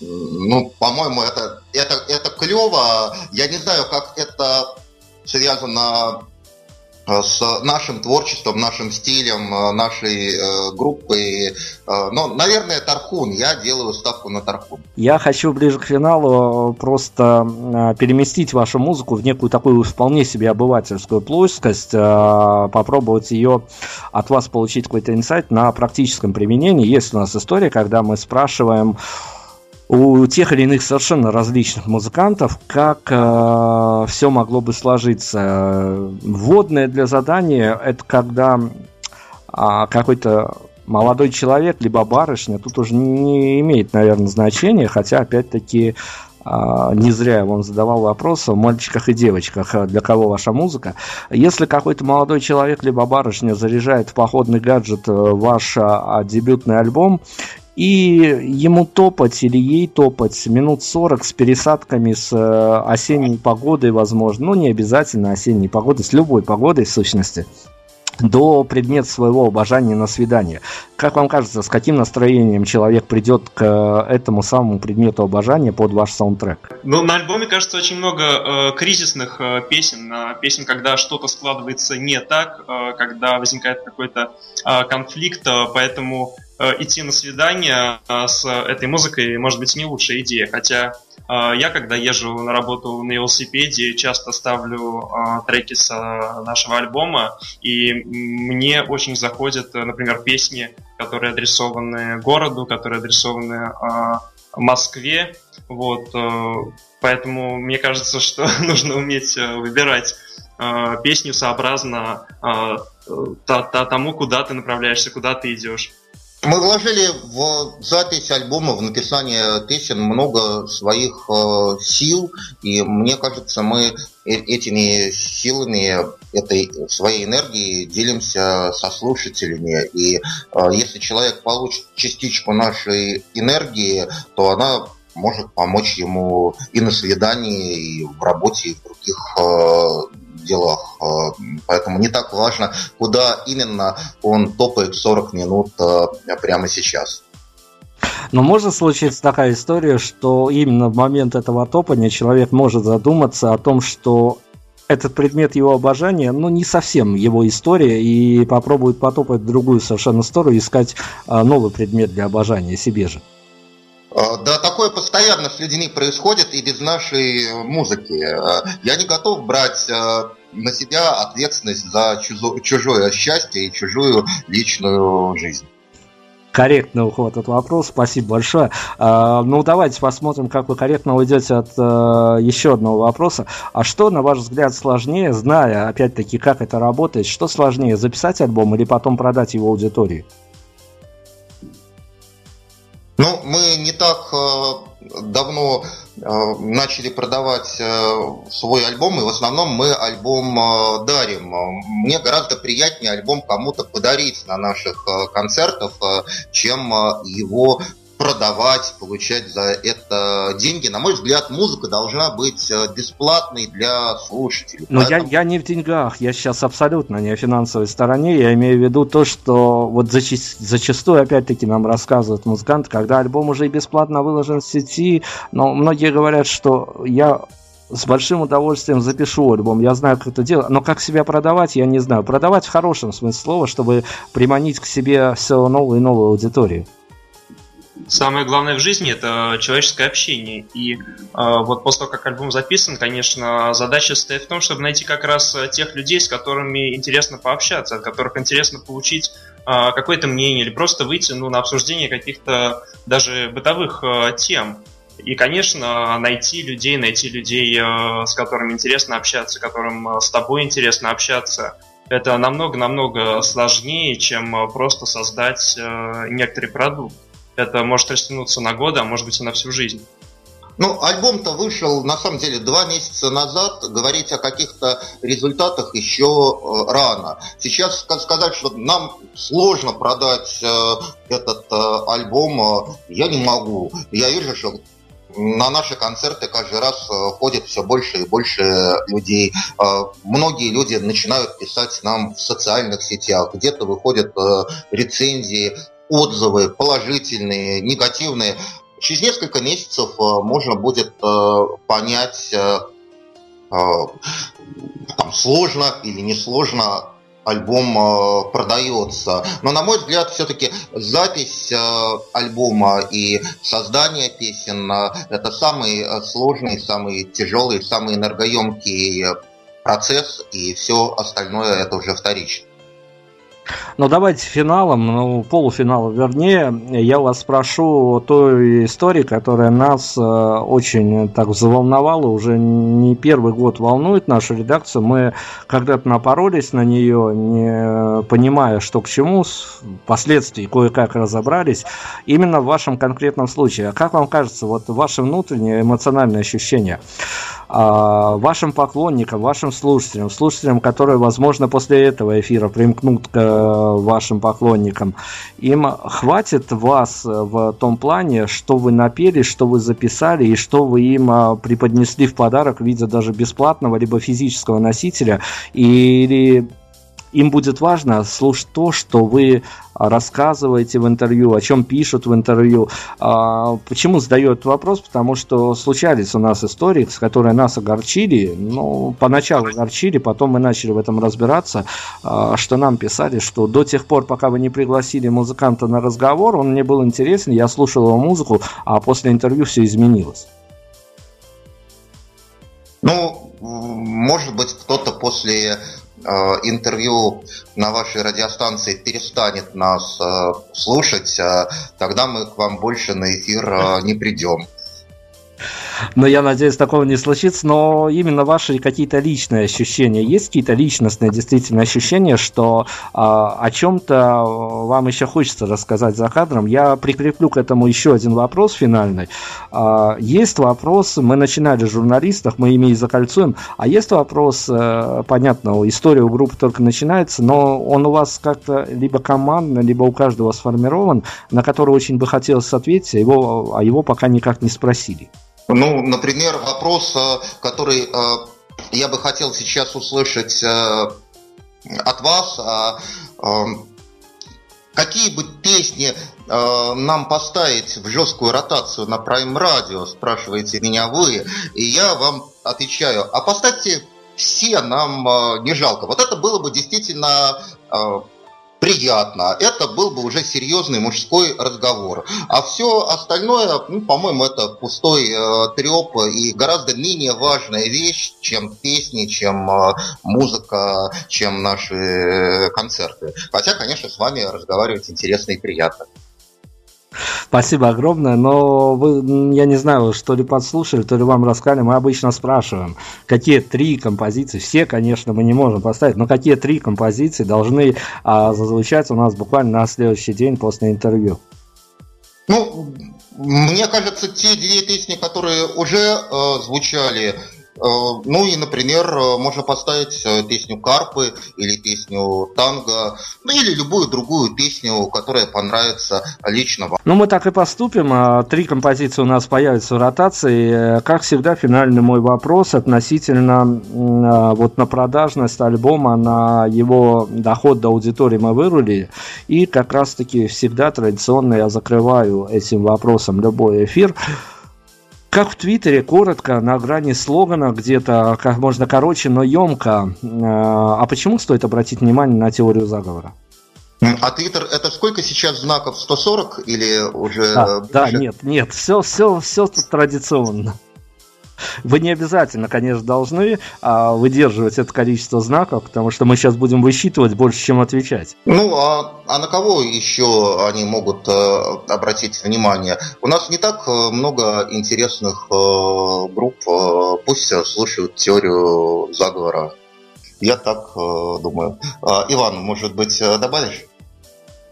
Ну, по-моему, это, это, это клево. Я не знаю, как это связано с нашим творчеством, нашим стилем, э, нашей э, группы. Но, наверное, Тархун. Я делаю ставку на Тархун. Я хочу ближе к финалу просто переместить вашу музыку в некую такую вполне себе обывательскую плоскость, попробовать ее от вас получить какой-то инсайт на практическом применении. Есть у нас история, когда мы спрашиваем у тех или иных совершенно различных музыкантов, как э, все могло бы сложиться. Вводное для задания это когда э, какой-то молодой человек, либо барышня, тут уже не имеет, наверное, значения, хотя, опять-таки, а, не зря я вам задавал вопрос о мальчиках и девочках, для кого ваша музыка. Если какой-то молодой человек, либо барышня заряжает в походный гаджет э, ваш а, дебютный альбом и ему топать или ей топать минут 40 с пересадками с э, осенней погодой, возможно, ну не обязательно осенней погодой, с любой погодой в сущности, до предмета своего обожания на свидание. Как вам кажется, с каким настроением человек придет к э, этому самому предмету обожания под ваш саундтрек? Ну, на альбоме, кажется, очень много э, кризисных э, песен, э, песен, когда что-то складывается не так, э, когда возникает какой-то э, конфликт, э, поэтому идти на свидание э, с этой музыкой может быть не лучшая идея. Хотя э, я, когда езжу на работу на велосипеде, часто ставлю треки с нашего альбома, и мне очень заходят, например, песни, которые адресованы городу, которые адресованы Москве. Вот, поэтому мне кажется, что нужно уметь выбирать песню сообразно тому, куда ты направляешься, куда ты идешь. Мы вложили в запись альбома, в написание песен много своих э, сил, и мне кажется, мы э, этими силами, этой своей энергией делимся со слушателями. И э, если человек получит частичку нашей энергии, то она может помочь ему и на свидании, и в работе, и в других э, делах. Э, поэтому не так важно, куда именно он топает 40 минут э, прямо сейчас. Но может случиться такая история, что именно в момент этого топания человек может задуматься о том, что этот предмет его обожания, ну, не совсем его история, и попробует потопать в другую совершенно сторону, искать э, новый предмет для обожания себе же. Да, такое постоянно с людьми происходит и без нашей музыки. Я не готов брать на себя ответственность за чужое счастье и чужую личную жизнь. Корректный уход от вопроса, спасибо большое. Ну, давайте посмотрим, как вы корректно уйдете от еще одного вопроса. А что, на ваш взгляд, сложнее, зная, опять-таки, как это работает, что сложнее, записать альбом или потом продать его аудитории? Ну, мы не так э, давно э, начали продавать э, свой альбом, и в основном мы альбом дарим. Мне гораздо приятнее альбом кому-то подарить на наших концертах, чем его продавать, получать за это деньги. На мой взгляд, музыка должна быть э, бесплатной для слушателей. Но Поэтому... я, я не в деньгах, я сейчас абсолютно не о финансовой стороне, я имею в виду то, что вот зачи... зачастую, опять-таки, нам рассказывают музыканты, когда альбом уже и бесплатно выложен в сети, но многие говорят, что я с большим удовольствием запишу альбом. Я знаю, как это делать, но как себя продавать, я не знаю. Продавать в хорошем смысле слова, чтобы приманить к себе все новую и новую аудиторию. Самое главное в жизни это человеческое общение. И э, вот после того, как альбом записан, конечно, задача состоит в том, чтобы найти как раз тех людей, с которыми интересно пообщаться, от которых интересно получить э, какое-то мнение или просто выйти ну, на обсуждение каких-то даже бытовых э, тем. И, конечно, найти людей, найти людей, э, с которыми интересно общаться, которым с тобой интересно общаться, это намного-намного сложнее, чем просто создать э, некоторый продукт это может растянуться на годы, а может быть и на всю жизнь. Ну, альбом-то вышел, на самом деле, два месяца назад. Говорить о каких-то результатах еще э, рано. Сейчас сказать, что нам сложно продать э, этот э, альбом, я не могу. Я вижу, что на наши концерты каждый раз ходит все больше и больше людей. Многие люди начинают писать нам в социальных сетях, где-то выходят рецензии, отзывы положительные, негативные. Через несколько месяцев э, можно будет э, понять, э, там, сложно или не сложно альбом продается. Но, на мой взгляд, все-таки запись альбома и создание песен – это самый сложный, самый тяжелый, самый энергоемкий процесс, и все остальное – это уже вторично. Но давайте финалом, ну, полуфиналом вернее, я вас спрошу о той истории, которая нас э, очень так взволновала, уже не первый год волнует нашу редакцию. Мы когда-то напоролись на нее, не понимая, что к чему, впоследствии кое-как разобрались. Именно в вашем конкретном случае. А как вам кажется, вот ваше внутреннее эмоциональное ощущение? А, вашим поклонникам, вашим слушателям, слушателям, которые, возможно, после этого эфира примкнут к э, вашим поклонникам, им хватит вас в том плане, что вы напели, что вы записали и что вы им а, преподнесли в подарок в виде даже бесплатного либо физического носителя, или им будет важно слушать то, что вы рассказываете в интервью, о чем пишут в интервью. А, почему задаю этот вопрос? Потому что случались у нас истории, с которыми нас огорчили. Ну, поначалу огорчили, потом мы начали в этом разбираться, а, что нам писали, что до тех пор, пока вы не пригласили музыканта на разговор, он мне был интересен, я слушал его музыку, а после интервью все изменилось. Ну, может быть, кто-то после интервью на вашей радиостанции перестанет нас э, слушать, э, тогда мы к вам больше на эфир не придем. Но я надеюсь, такого не случится. Но именно ваши какие-то личные ощущения, есть какие-то личностные действительно ощущения, что а, о чем-то вам еще хочется рассказать за кадром. Я прикреплю к этому еще один вопрос финальный. А, есть вопрос, мы начинали с журналистов, мы ими и закольцуем, а есть вопрос, а, понятно, история у группы только начинается, но он у вас как-то либо командно, либо у каждого сформирован, на который очень бы хотелось ответить, а его, а его пока никак не спросили. Ну, например, вопрос, э, который э, я бы хотел сейчас услышать э, от вас. А, какие бы песни нам поставить в жесткую ротацию на Prime Radio, спрашиваете меня вы, и я вам отвечаю, а поставьте все нам не жалко. Вот это было бы действительно приятно. Это был бы уже серьезный мужской разговор. А все остальное, ну, по-моему, это пустой э, треп и гораздо менее важная вещь, чем песни, чем э, музыка, чем наши э, концерты. Хотя, конечно, с вами разговаривать интересно и приятно. Спасибо огромное, но вы, я не знаю, что ли подслушали, то ли вам рассказали, мы обычно спрашиваем, какие три композиции, все, конечно, мы не можем поставить, но какие три композиции должны а, зазвучать у нас буквально на следующий день после интервью? Ну, мне кажется, те две песни, которые уже э, звучали, ну и, например, э, можно поставить э, песню Карпы или песню Танго, ну или любую другую песню, которая понравится лично вам. Ну мы так и поступим. А, три композиции у нас появятся в ротации. Как всегда, финальный мой вопрос относительно а, вот на продажность альбома, на его доход до аудитории мы вырулили. И как раз-таки всегда традиционно я закрываю этим вопросом любой эфир. Как в Твиттере, коротко, на грани слогана, где-то как можно короче, но емко. Э, а почему стоит обратить внимание на теорию заговора? А Твиттер это сколько сейчас знаков? 140 или уже? Да, да нет, нет, все, все, все традиционно. Вы не обязательно, конечно, должны а, выдерживать это количество знаков, потому что мы сейчас будем высчитывать больше, чем отвечать. Ну, а, а на кого еще они могут а, обратить внимание? У нас не так э, много интересных а, групп. А, пусть слушают теорию заговора. Я так а, думаю. А, Иван, может быть, добавишь?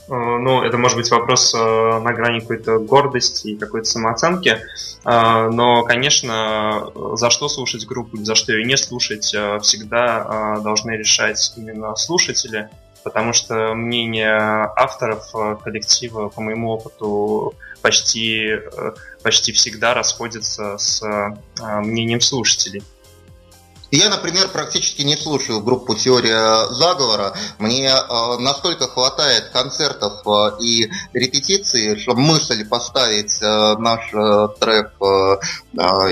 Ну, это может быть вопрос на грани какой-то гордости и какой-то самооценки, но, конечно, за что слушать группу за что ее не слушать, всегда должны решать именно слушатели, потому что мнение авторов коллектива, по моему опыту, почти, почти всегда расходится с мнением слушателей. Я, например, практически не слушаю группу «Теория заговора». Мне э, настолько хватает концертов э, и репетиций, чтобы мысль поставить э, наш трек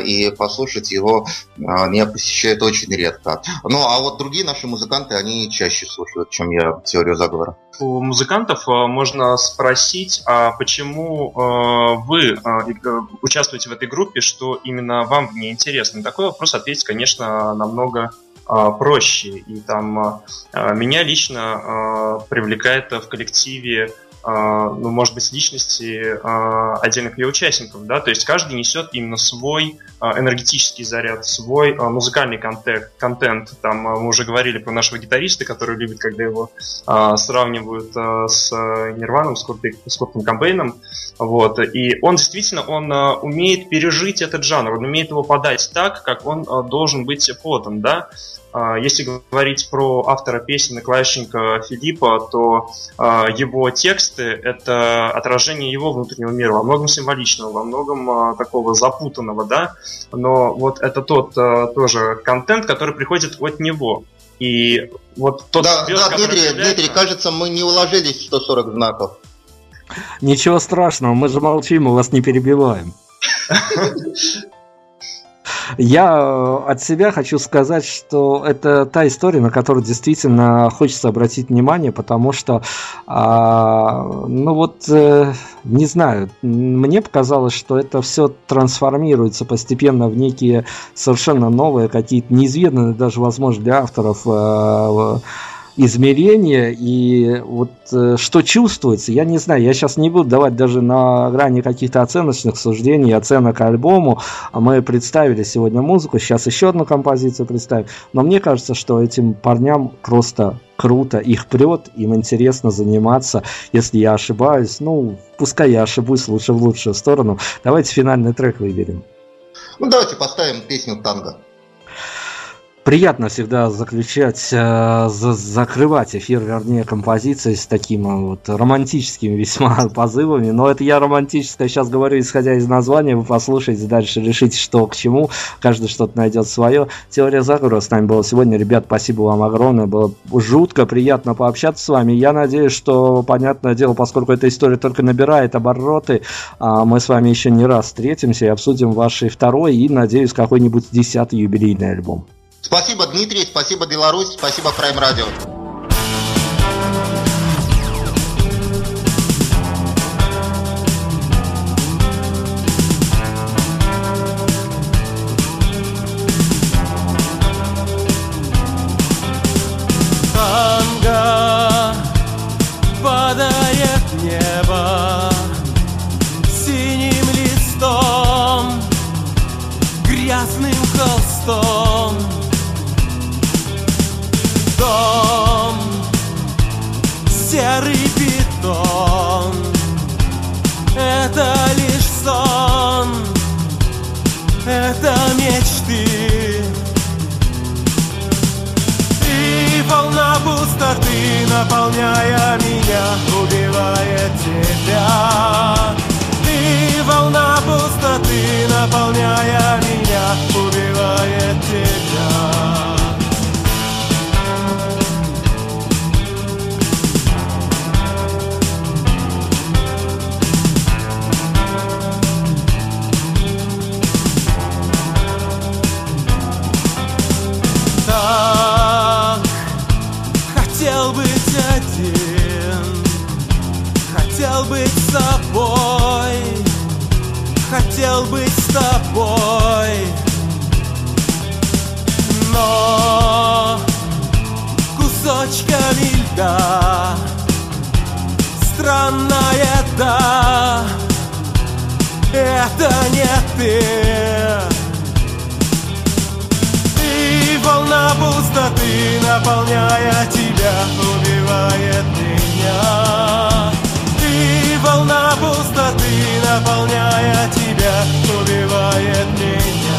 и послушать его меня посещает очень редко. Ну, а вот другие наши музыканты, они чаще слушают, чем я «Теорию заговора». У музыкантов э, можно спросить, а почему э, вы э, участвуете в этой группе, что именно вам в ней интересно. Такой вопрос ответить, конечно, нам намного проще. И там меня лично привлекает в коллективе ну, может быть, личности отдельных ее участников, да, то есть каждый несет именно свой энергетический заряд, свой музыкальный контент, контент. Там мы уже говорили про нашего гитариста, который любит, когда его сравнивают с Нирваном, с Куртом Кобейном, вот, и он действительно, он умеет пережить этот жанр, он умеет его подать так, как он должен быть подан, да, а, если говорить про автора песен и клавишника Филиппа, то а, его тексты — это отражение его внутреннего мира, во многом символичного, во многом а, такого запутанного, да, но вот это тот тоже контент, который приходит от него. И вот тот да, звезд, да, Дмитрий, появляется... Дмитрий, кажется, мы не уложились в 140 знаков. Ничего страшного, мы же молчим, мы вас не перебиваем. Я э, от себя хочу сказать, что это та история, на которую действительно хочется обратить внимание, потому что, а, ну вот, э, не знаю, мне показалось, что это все трансформируется постепенно в некие совершенно новые, какие-то неизведанные даже, возможно, для авторов э, измерения и вот э, что чувствуется, я не знаю, я сейчас не буду давать даже на грани каких-то оценочных суждений, оценок альбому, а мы представили сегодня музыку, сейчас еще одну композицию представим, но мне кажется, что этим парням просто круто, их прет, им интересно заниматься, если я ошибаюсь, ну, пускай я ошибусь лучше в лучшую сторону, давайте финальный трек выберем. Ну, давайте поставим песню «Танго». Приятно всегда заключать, э, за, закрывать эфир, вернее, композиции с такими э, вот романтическими весьма позывами. Но это я романтическое сейчас говорю, исходя из названия. Вы послушайте дальше, решите, что к чему. Каждый что-то найдет свое. Теория заговора с нами была сегодня. Ребят, спасибо вам огромное. Было жутко приятно пообщаться с вами. Я надеюсь, что, понятное дело, поскольку эта история только набирает обороты, а, мы с вами еще не раз встретимся и обсудим ваш второй и, надеюсь, какой-нибудь десятый юбилейный альбом. Спасибо, Дмитрий, спасибо, Беларусь, спасибо, Радио. наполняя меня, убивает тебя. Ты волна пустоты, наполняя меня, убивает тебя. Хотел быть с тобой. Но кусочками льда Странная да Это не ты. Ты волна пустоты Наполняя тебя Убивает меня волна пустоты, наполняя тебя, убивает меня.